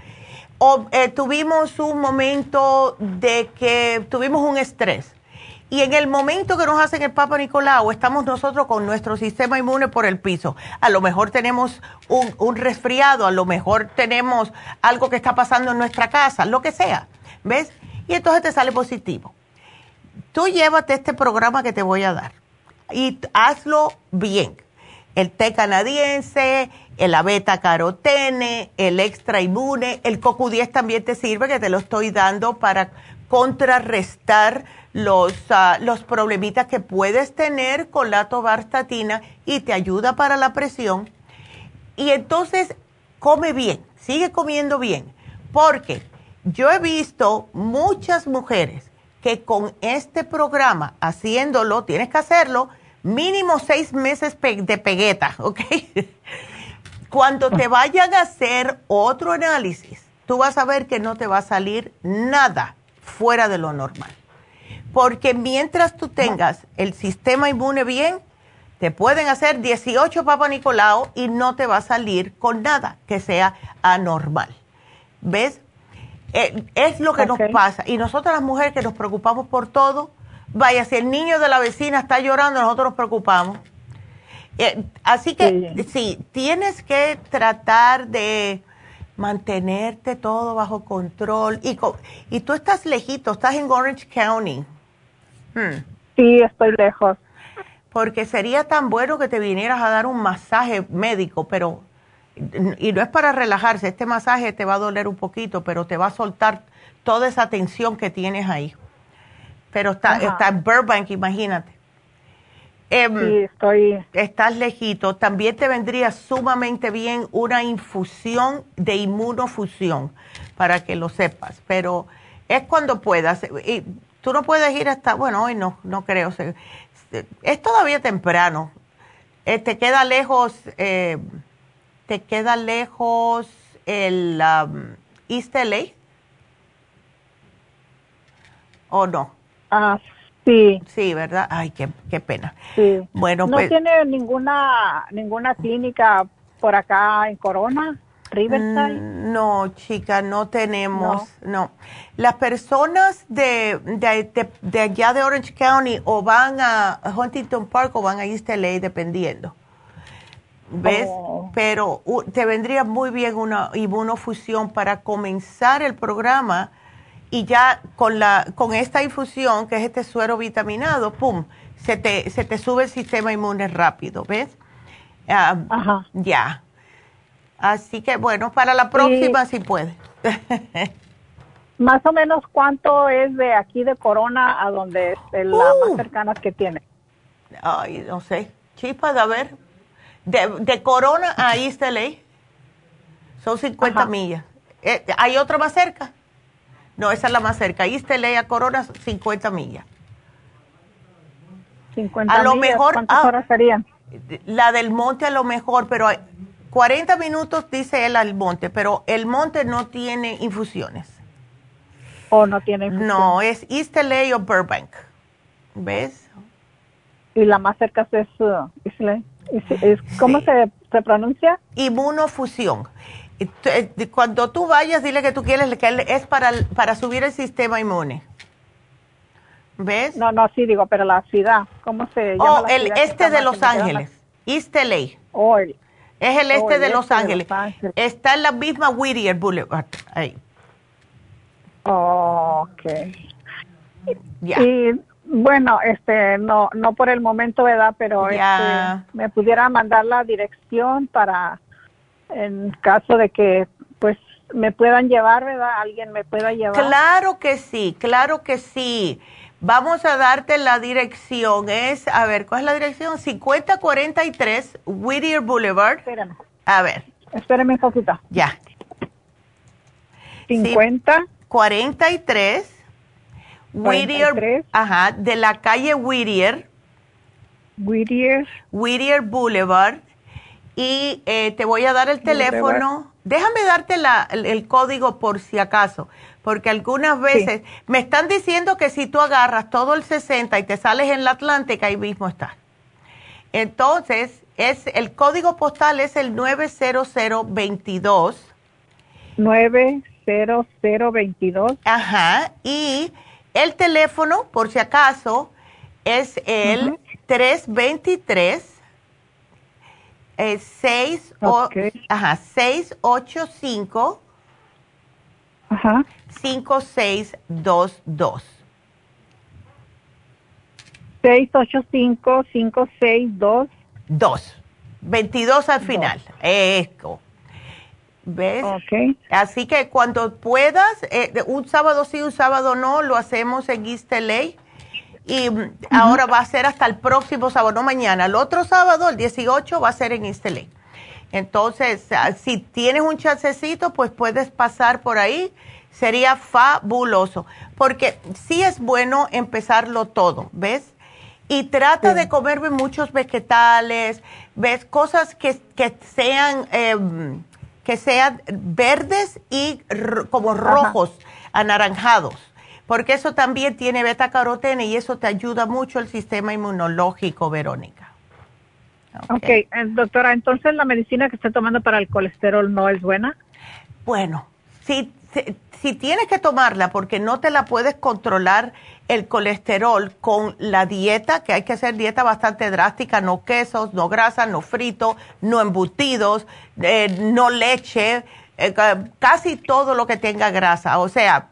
o eh, tuvimos un momento de que tuvimos un estrés. Y en el momento que nos hacen el Papa Nicolau, estamos nosotros con nuestro sistema inmune por el piso. A lo mejor tenemos un, un, resfriado, a lo mejor tenemos algo que está pasando en nuestra casa, lo que sea. ¿Ves? Y entonces te sale positivo. Tú llévate este programa que te voy a dar y hazlo bien. El té canadiense, el beta carotene, el extra inmune, el CoQ10 también te sirve, que te lo estoy dando para contrarrestar los, ah, los problemitas que puedes tener con la tobarstatina y te ayuda para la presión. Y entonces come bien, sigue comiendo bien, porque yo he visto muchas mujeres que con este programa, haciéndolo, tienes que hacerlo, mínimo seis meses de pegueta, ¿ok? Cuando te vayan a hacer otro análisis, tú vas a ver que no te va a salir nada fuera de lo normal. Porque mientras tú tengas el sistema inmune bien, te pueden hacer 18 Papa Nicolau y no te va a salir con nada que sea anormal. ¿Ves? Eh, es lo que nos pasa. Y nosotras las mujeres que nos preocupamos por todo, vaya, si el niño de la vecina está llorando, nosotros nos preocupamos. Eh, así que sí. tienes que tratar de mantenerte todo bajo control. Y, y tú estás lejito, estás en Orange County.
Hmm. Sí, estoy lejos.
Porque sería tan bueno que te vinieras a dar un masaje médico, pero, y no es para relajarse, este masaje te va a doler un poquito, pero te va a soltar toda esa tensión que tienes ahí. Pero está, está en Burbank, imagínate.
Em, sí, estoy.
Estás lejito. También te vendría sumamente bien una infusión de inmunofusión, para que lo sepas. Pero es cuando puedas. Y tú no puedes ir hasta. Bueno, hoy no, no creo. Es todavía temprano. Eh, te queda lejos. Eh, te queda lejos el um, East LA. ¿O no?
Ah, Sí.
Sí, ¿verdad? Ay, qué, qué pena.
Sí. Bueno, ¿No pues tiene ninguna, ninguna clínica por acá en Corona? Riverside?
Mm, no, chica, no tenemos, no. Las personas de, de, de, allá de Orange County o van a Huntington Park o van a East LA, dependiendo. ¿Ves? Oh. Pero te vendría muy bien una inmunofusión para comenzar el programa y ya con, la, con esta infusión, que es este suero vitaminado, ¡pum! Se te, se te sube el sistema inmune rápido, ¿ves? Ajá. Ya. Así que bueno, para la próxima sí, puede.
más o menos cuánto es de aquí de Corona a donde es la más uh. cercana que tiene.
Ay, no sé. Chispas, a ver. De, de Corona a East LA son 50 millas. Eh, ¿Hay otra más cerca? No, esa es la más cerca. East a Corona, 50 millas.
50 a lo mejor, ¿cuántas ah, horas serían?
La del monte a lo mejor, pero hay 40 minutos dice él al monte, pero el monte no tiene infusiones.
¿O no tiene infusiones?
No, es East LA o Burbank. ¿Ves?
Y la más cerca es, uh, es, ¿Cómo se, se pronuncia?
Inmunofusión. Eh, cuando tú vayas, dile que tú quieres, que es para, para subir el sistema inmune. ¿Ves?
No, no, sí digo, pero la ciudad, ¿cómo se llama?
Oh, el este de Los Ángeles, East LA.
Oh,
es el este, de, Los Ángeles. Está en la misma Whittier Boulevard. Ahí.
Ok. Ya. Y bueno, este, no, no por el momento, ¿verdad? Pero este, me pudiera mandar la dirección para, en caso de que, pues, me puedan llevar, ¿verdad? Alguien me pueda llevar.
Claro que sí, claro que sí. Vamos a darte la dirección. Es, a ver, ¿cuál es la dirección? 5043 Whittier Boulevard.
Espérame.
A ver.
Espérame un poquito.
Ya.
50.
43 Whittier, ajá, de la calle Whittier.
Whittier.
Whittier Boulevard. Y eh, te voy a dar el teléfono. Déjame darte la, el, código por si acaso, porque algunas veces me están diciendo que si tú agarras todo el 60 y te sales en la Atlántica, ahí mismo está. Entonces, es, el código postal es el 90022.
90022.
Ajá, y el teléfono, por si acaso, es el 323 eh, 6 ajá, 685
ajá.
5622.
685 562
2. 22 al final. ¿Ves?
Okay.
Así que cuando puedas, eh, un sábado sí, un sábado no, lo hacemos en East LA. Y mm, ahora va a ser hasta el próximo sábado, no mañana. El otro sábado, el 18, va a ser en East LA. Entonces, ah, si tienes un chancecito, pues puedes pasar por ahí. Sería fabuloso. Porque sí es bueno empezarlo todo, ¿ves? Y trata de comerme muchos vegetales, ¿ves? Cosas que, que sean... Eh, que sean verdes y como rojos, anaranjados, porque eso también tiene beta carotene y eso te ayuda mucho el sistema inmunológico, Verónica.
Ok, okay. Eh, doctora, entonces la medicina que está tomando para el colesterol no es buena.
Bueno, si, si tienes que tomarla porque no te la puedes controlar el colesterol con la dieta, que hay que hacer dieta bastante drástica, no quesos, no grasa, no frito, no embutidos, eh, no leche, eh, casi todo lo que tenga grasa. O sea,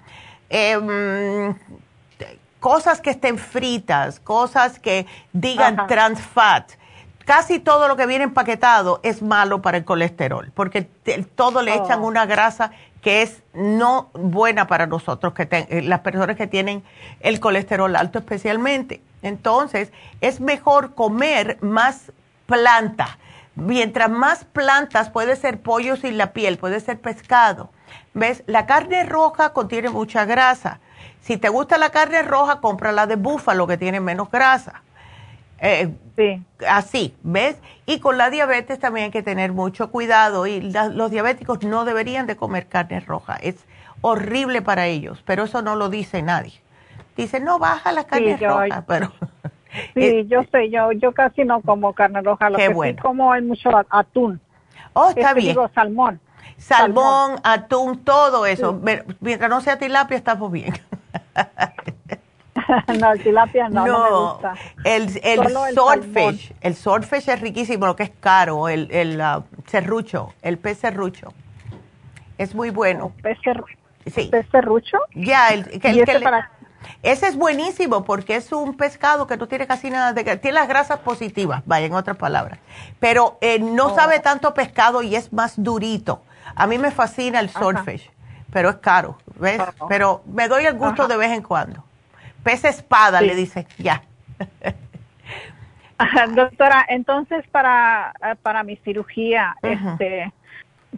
em, cosas que estén fritas, cosas que digan trans fat. Casi todo lo que viene empaquetado es malo para el colesterol, porque todo le echan oh. una grasa que es no buena para nosotros, que eh, las personas que tienen el colesterol alto especialmente. Entonces, es mejor comer más planta. Mientras más plantas, puede ser pollo sin la piel, puede ser pescado. ¿Ves? La carne roja contiene mucha grasa. Si te gusta la carne roja, compra la de búfalo, que tiene menos grasa. Eh, sí. Así, ¿ves? Y con la diabetes también hay que tener mucho cuidado y los diabéticos no deberían de comer carne roja. Es horrible para ellos, pero eso no lo dice nadie. Dice, no, baja la carne roja, pero...
Sí, yo sé, yo yo casi no como carne roja, lo que sí como hay mucho atún.
Oh, está este, bien.
Digo, salmón.
Salmón, atún, todo eso. Mientras no sea tilapia, estamos bien.
no, el tilapia no, no, me gusta.
El, el swordfish, el, swordfish es riquísimo, lo que es caro, el, el uh, serrucho, el pez serrucho. Es muy bueno.
¿Pez, sí. ¿Pez serrucho?
Ya, el, que, ese es buenísimo porque es un pescado que no tiene casi nada de... Tiene las grasas positivas, vaya, en otras palabras. Pero eh, no oh. sabe tanto pescado y es más durito. A mí me fascina el swordfish, pero es caro, ¿ves? Oh. Pero me doy el gusto de vez en cuando. Pez espada, le dice, ya.
Doctora, entonces para, para mi cirugía, este,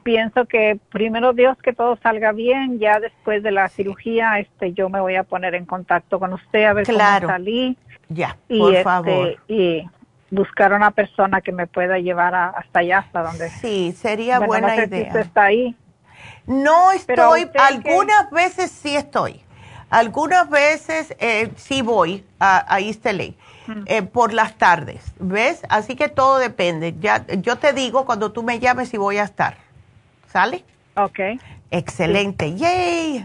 pienso que primero Dios que todo salga bien, ya después de la cirugía, este, yo me voy a poner en contacto con usted a ver
claro.
cómo salí.
Ya,
y
por
este,
favor.
Y buscar una persona que me pueda llevar hasta allá, hasta donde.
Sí, sería buena idea.
usted está ahí.
No estoy, algunas veces sí estoy. Algunas veces eh, sí voy a, a East eh, por las tardes, ¿ves? Así que todo depende. Ya, yo te digo cuando tú me llames si voy a estar. ¿Sale?
Ok.
Excelente. ¡Yay!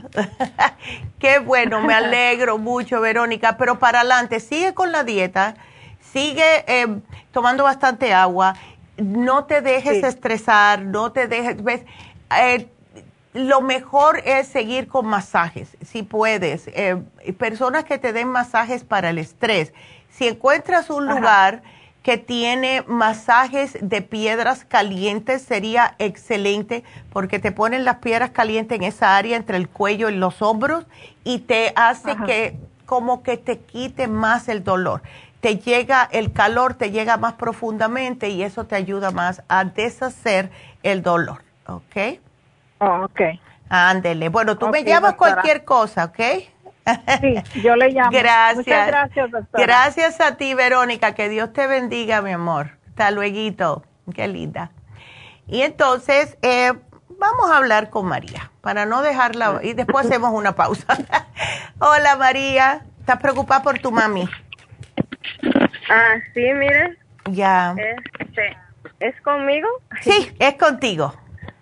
Qué bueno, me alegro mucho, Verónica. Pero para adelante, sigue con la dieta, sigue eh, tomando bastante agua, no te dejes estresar, no te dejes, ¿ves? Lo mejor es seguir con masajes, si puedes. Eh, personas que te den masajes para el estrés. Si encuentras un lugar que tiene masajes de piedras calientes, sería excelente porque te ponen las piedras calientes en esa área entre el cuello y los hombros y te hace que como que te quite más el dolor. Te llega el calor, te llega más profundamente y eso te ayuda más a deshacer el dolor, ¿ok?
Oh, ok.
Ándele. Bueno, tú me llamas cualquier cosa, ¿ok?
Sí, yo le llamo.
Gracias.
Muchas gracias, doctora.
Gracias a ti, Verónica. Que Dios te bendiga, mi amor. Hasta luego. Qué linda. Y entonces, eh, vamos a hablar con María, para no dejarla, y después hacemos una pausa. Hola, María. ¿Estás preocupada por tu mami?
Ah, sí, mire.
Ya.
Este, ¿Es conmigo?
Sí, es contigo.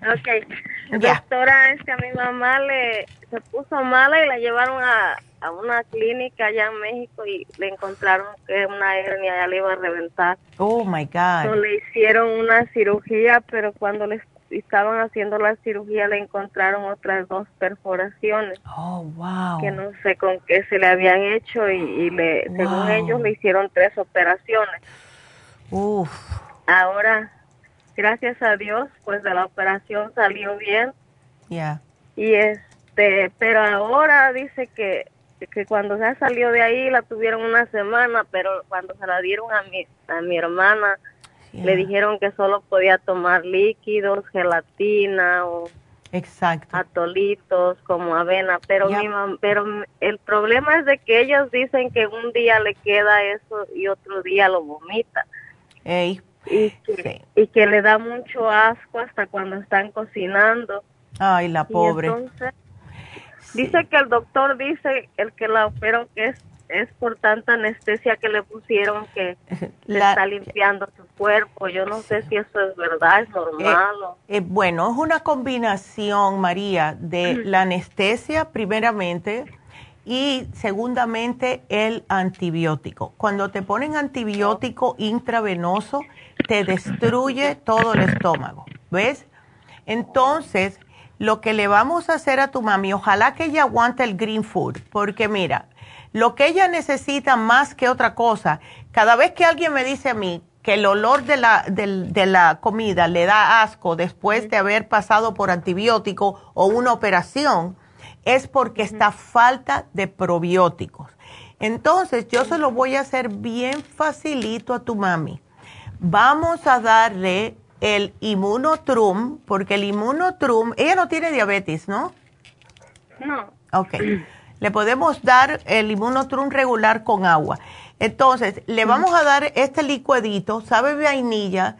Ok. Doctora, es que a mi mamá le se puso mala y la llevaron a, a una clínica allá en México y le encontraron que una hernia ya le iba a reventar.
Oh my God.
le hicieron una cirugía, pero cuando le estaban haciendo la cirugía le encontraron otras dos perforaciones.
Oh, wow.
Que no sé con qué se le habían hecho y, le, según ellos le hicieron tres operaciones.
Uf.
Ahora gracias a Dios, pues de la operación salió bien.
Ya.
Y este, pero ahora dice que, que cuando ya salió de ahí la tuvieron una semana, pero cuando se la dieron a mi, a mi hermana, le dijeron que solo podía tomar líquidos, gelatina o
Exacto.
atolitos como avena, pero mi pero el problema es de que ellos dicen que un día le queda eso y otro día lo vomita.
Ey,
y que, y que le da mucho asco hasta cuando están cocinando.
Ay, la pobre.
dice que el doctor dice, el que la operó, que es, es por tanta anestesia que le pusieron que está limpiando su cuerpo. Yo no sé si eso es verdad, es normal.
Eh, eh, bueno, es una combinación, María, de la anestesia primeramente y segundamente el antibiótico. Cuando te ponen antibiótico intravenoso, te destruye todo el estómago, ¿ves? Entonces, lo que le vamos a hacer a tu mami, ojalá que ella aguante el green food, porque mira, lo que ella necesita más que otra cosa, cada vez que alguien me dice a mí que el olor de la, de la comida le da asco después de haber pasado por antibiótico o una operación, es porque está falta de probióticos. Entonces, yo se lo voy a hacer bien facilito a tu mami. Vamos a darle el inmunotrum, porque el inmunotrum, ella no tiene diabetes, ¿no?
No.
Ok. Le podemos dar el inmunotrum regular con agua. Entonces, le vamos a dar este licuadito, sabe vainilla,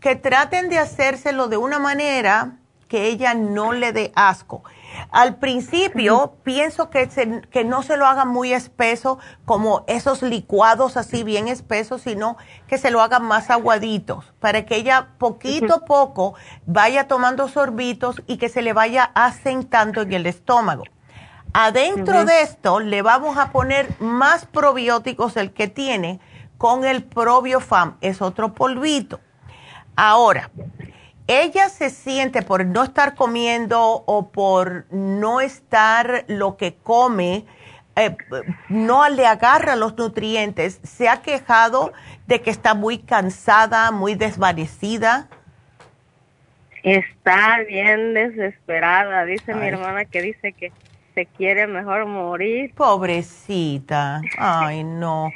que traten de hacérselo de una manera que ella no le dé asco. Al principio pienso que, que no se lo hagan muy espeso como esos licuados así bien espesos, sino que se lo hagan más aguaditos para que ella poquito a poco vaya tomando sorbitos y que se le vaya asentando en el estómago. Adentro de esto le vamos a poner más probióticos el que tiene con el probiofam, es otro polvito. Ahora, ella se siente por no estar comiendo o por no estar lo que come, eh, no le agarra los nutrientes, se ha quejado de que está muy cansada, muy desvanecida.
Está bien desesperada, dice mi hermana que dice que se quiere mejor morir.
Pobrecita, ay no.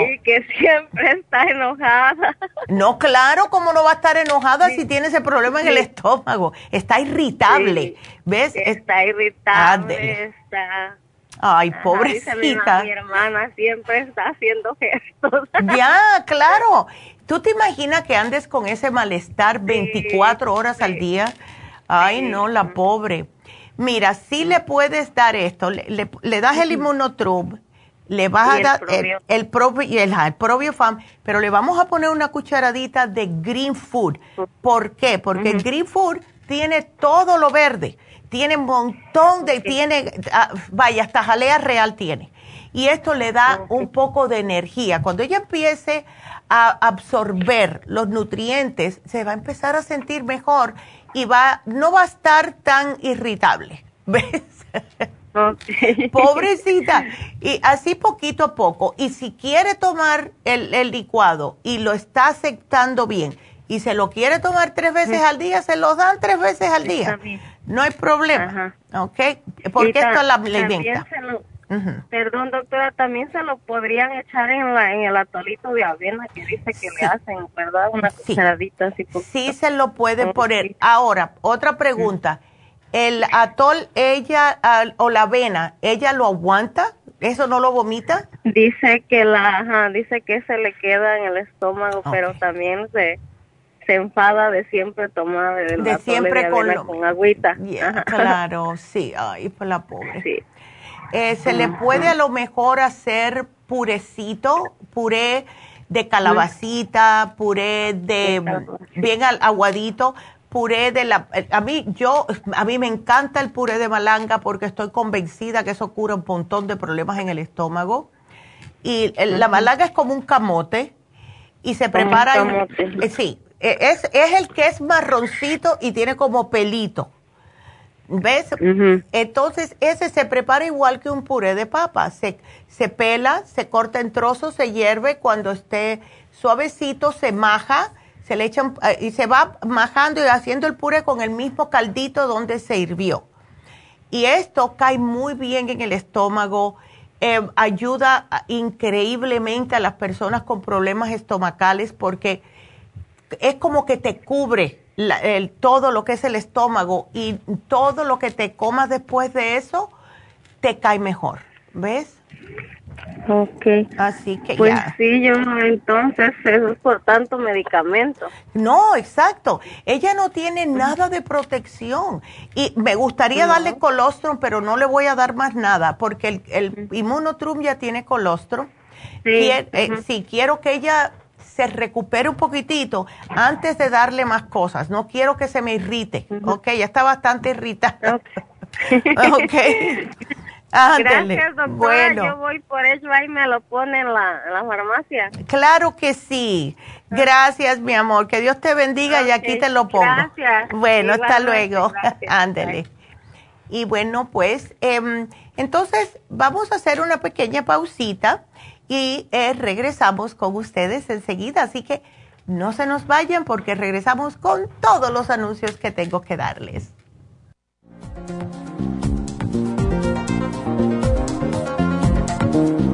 Y que siempre está enojada.
No, claro, ¿cómo no va a estar enojada si tiene ese problema en el estómago? Está irritable, ¿ves?
Está irritable, está...
Ay, pobrecita.
Mi, hermana siempre está haciendo gestos.
Ya, claro. ¿Tú te imaginas que andes con ese malestar 24 horas al día? Ay, no, la pobre. Mira, si le puedes dar esto, le, le, das el inmunotrub, le vas a dar el, propio, el, el, probiofam, pero le vamos a poner una cucharadita de green food. ¿Por qué? Porque el green food tiene todo lo verde, tiene un montón de, tiene, ah, vaya, hasta jalea real tiene. Y esto le da un poco de energía. Cuando ella empiece a absorber los nutrientes, se va a empezar a sentir mejor y va, no va a estar tan irritable. ¿Ves? Pobrecita. Y así poquito a poco. Y si quiere tomar el, licuado y lo está aceptando bien y se lo quiere tomar tres veces al día, se lo dan tres veces al día. No hay problema. ¿Ok? Porque esto la alimenta.
Perdón, doctora, también se lo podrían echar en, la, en el atolito de avena que dice que le hacen, ¿verdad? Una cucharadita así.
Sí, se lo puede poner. Ahora, otra pregunta el atol, ella, o la avena, ¿ella lo aguanta? ¿Eso no lo vomita?
Dice que la, dice que se le queda en el estómago, pero también se, se enfada de siempre tomar el de siempre con, con agüita.
claro, sí, ay, pues la pobre. Sí. Eh, se le puede a lo mejor hacer purecito, puré de calabacita, puré de bien aguadito, puré de la a mí yo a mí me encanta el puré de malanga porque estoy convencida que eso cura un montón de problemas en el estómago y la malanga es como un camote y se prepara eh, sí e, es, es el que es marroncito y tiene como pelito ¿Ves? Entonces, ese se prepara igual que un puré de papa. Se, se pela, se corta en trozos, se hierve. Cuando esté suavecito, se maja se le echan eh, y se va majando y haciendo el puré con el mismo caldito donde se hirvió. Y esto cae muy bien en el estómago, eh, ayuda increíblemente a las personas con problemas estomacales porque es como que te cubre el, todo lo que es el estómago y todo lo que te comas después de eso te cae mejor, ¿ves?
Ok.
Así que
pues sí, yo entonces eso es por tanto medicamento.
No, exacto. Ella no tiene nada de protección. Y me gustaría darle colostrum, pero no le voy a dar más nada porque el, el inmunotrum ya tiene colostrum. Sí. Eh, sí, quiero que ella se recupere un poquitito antes de darle más cosas. No quiero que se me irrite. Ok, ya está bastante irritada. ok.
Gracias, doctora. Bueno. Yo voy por ello ahí me lo pone en la, farmacia.
Claro que sí. Gracias, mi amor. Que Dios te bendiga y aquí te lo pongo.
Gracias.
Bueno, hasta luego. Ándele. Y bueno, pues em, entonces vamos a hacer una pequeña pausita y eh, regresamos con ustedes enseguida. Así que no se nos vayan porque regresamos con todos los anuncios que tengo que darles. Thank you.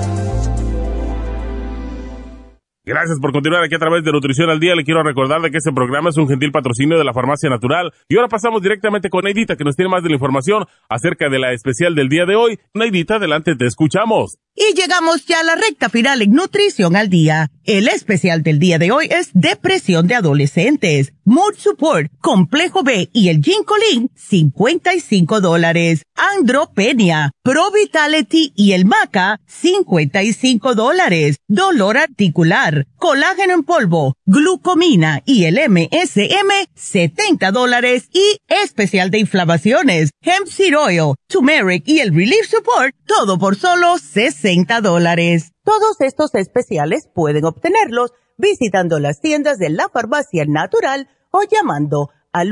Gracias por continuar aquí a través de Nutrición al Día. Le quiero recordar de que este programa es un gentil patrocinio de la Farmacia Natural. Y ahora pasamos directamente con Neidita, que nos tiene más de la información acerca de la especial del día de hoy. Neidita, adelante, te escuchamos.
Y llegamos ya a la recta final en Nutrición al Día. El especial del día de hoy es Depresión de Adolescentes, Mood Support, Complejo B y el Ginkolin, 55 dólares. Andropenia, Pro Vitality y el Maca, 55 dólares. Dolor articular, colágeno en polvo, glucomina y el MSM, 70 dólares. Y especial de inflamaciones, Hemp Seed Oil, Turmeric y el Relief Support, todo por solo 60 dólares. Todos estos especiales pueden obtenerlos visitando las tiendas de la farmacia natural o llamando al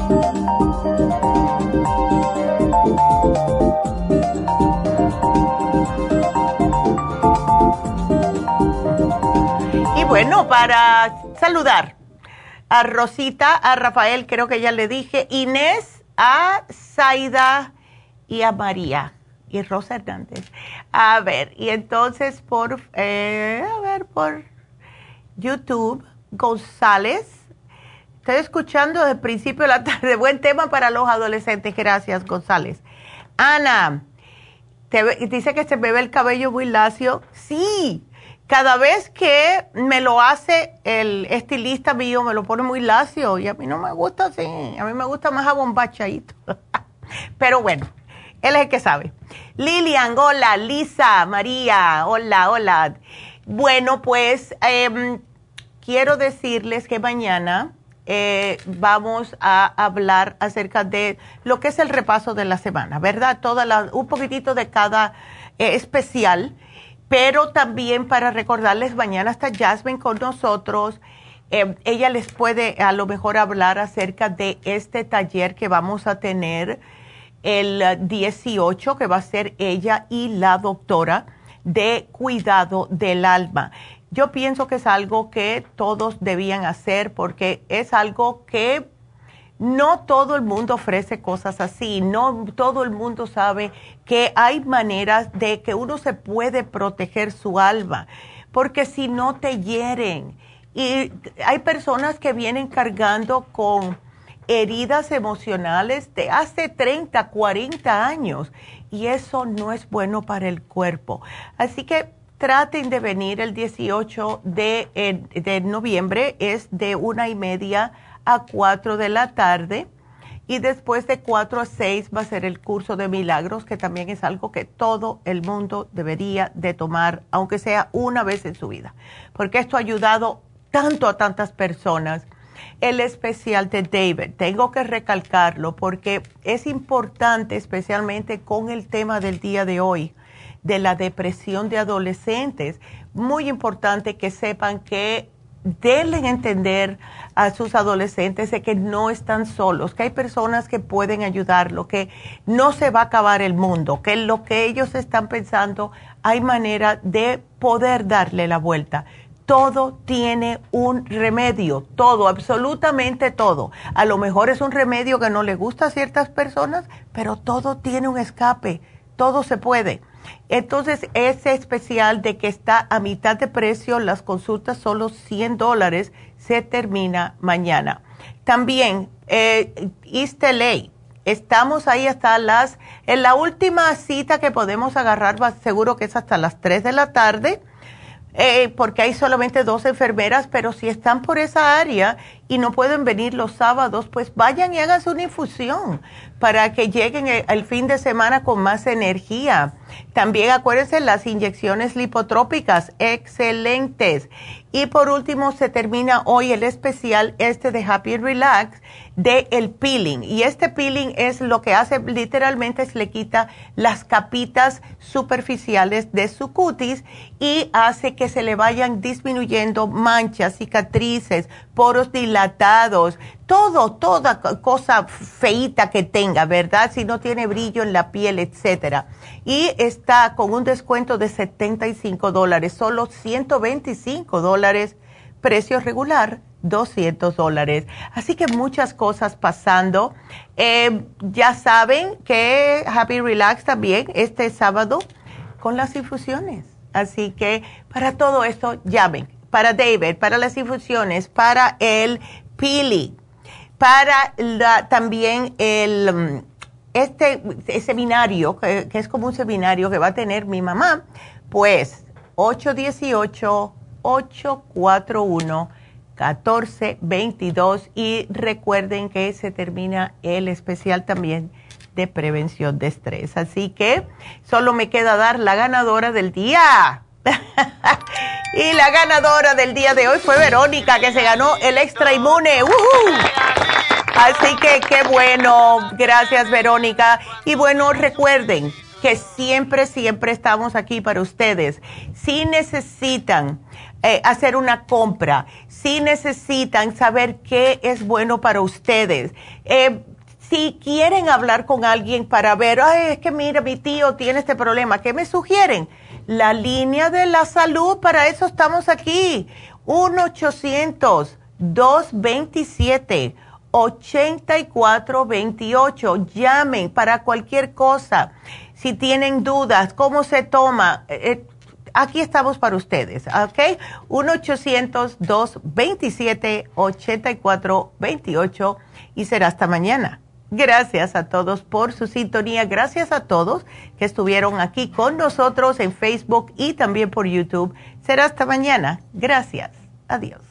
Bueno, para saludar a Rosita, a Rafael, creo que ya le dije, Inés, a Zaida y a María y Rosa Hernández. A ver, y entonces por, eh, a ver, por YouTube, González. Estoy escuchando desde el principio de la tarde. Buen tema para los adolescentes. Gracias, González. Ana, dice que se me ve el cabello muy lacio. Sí, cada vez que me lo hace el estilista mío, me lo pone muy lacio y a mí no me gusta así. A mí me gusta más abombachadito. Pero bueno, él es el que sabe. Lilian, hola. Lisa, María, hola, hola. Bueno, pues em, quiero decirles que mañana eh, vamos a hablar acerca de lo que es el repaso de la semana, ¿verdad? Toda la, un poquitito de cada eh, especial, pero también para recordarles, mañana está Jasmine con nosotros. Eh, ella les puede a lo mejor hablar acerca de este taller que vamos a tener el 18, que va a ser ella y la doctora de cuidado del alma. Yo pienso que es algo que todos debían hacer porque es algo que no todo el mundo ofrece cosas así, no todo el mundo sabe que hay maneras de que uno se puede proteger su alma, porque si no te hieren. Y hay personas que vienen cargando con heridas emocionales de hace 30, 40 años y eso no es bueno para el cuerpo. Así que traten de venir el 18 de, de noviembre, es de una y media a cuatro de la tarde. Y después de cuatro a seis va a ser el curso de milagros, que también es algo que todo el mundo debería de tomar, aunque sea una vez en su vida, porque esto ha ayudado tanto a tantas personas. El especial de David, tengo que recalcarlo porque es importante, especialmente con el tema del día de hoy de la depresión de adolescentes. Muy importante que sepan que deben entender a sus adolescentes de que no están solos, que hay personas que pueden ayudarlo, que no se va a acabar el mundo, que lo que ellos están pensando hay manera de poder darle la vuelta. Todo tiene un remedio, todo, absolutamente todo. A lo mejor es un remedio que no le gusta a ciertas personas, pero todo tiene un escape, todo se puede. Entonces, ese especial de que está a mitad de precio, las consultas solo 100 dólares, se termina mañana. También, eh, East estamos ahí hasta las, en la última cita que podemos agarrar, seguro que es hasta las 3 de la tarde eh, porque hay solamente dos enfermeras, pero si están por esa área y no pueden venir los sábados, pues vayan y háganse una infusión para que lleguen el, fin de semana con más energía. También acuérdense las inyecciones lipotrópicas, excelentes. Y por último, se termina hoy el especial este de Happy Relax de el peeling. Y este peeling es lo que hace literalmente es le quita las capitas superficiales de su cutis y hace que se le vayan disminuyendo manchas, cicatrices, poros dilatados, todo, toda cosa feita que tenga, ¿verdad? Si no tiene brillo en la piel, etcétera. Y está con un descuento de 75 dólares, solo 125 dólares, precio regular 200 dólares. Así que muchas cosas pasando. Eh, ya saben que Happy Relax también este sábado con las infusiones. Así que para todo esto llamen. Para David, para las infusiones, para el Pili, para la, también el mm, este seminario, que, que, es como un seminario que va a tener mi mamá, pues 818-841. 1422 y recuerden que se termina el especial también de prevención de estrés. Así que solo me queda dar la ganadora del día. Y la ganadora del día de hoy fue Verónica, que se ganó el extra inmune. Así que qué bueno. Gracias, Verónica. Y bueno, recuerden que siempre, siempre estamos aquí para ustedes. Si necesitan eh, hacer una compra, si necesitan saber qué es bueno para ustedes, eh, si quieren hablar con alguien para ver, Ay, es que mira, mi tío tiene este problema, ¿qué me sugieren? La línea de la salud, para eso estamos aquí. 1-800-227-8428. Llamen para cualquier cosa. Si tienen dudas, cómo se toma, eh, eh, aquí estamos para ustedes, ¿ok? 1-800-227-8428 y será hasta mañana. Gracias a todos por su sintonía. Gracias a todos que estuvieron aquí con nosotros en Facebook y también por YouTube. Será hasta mañana. Gracias. Adiós.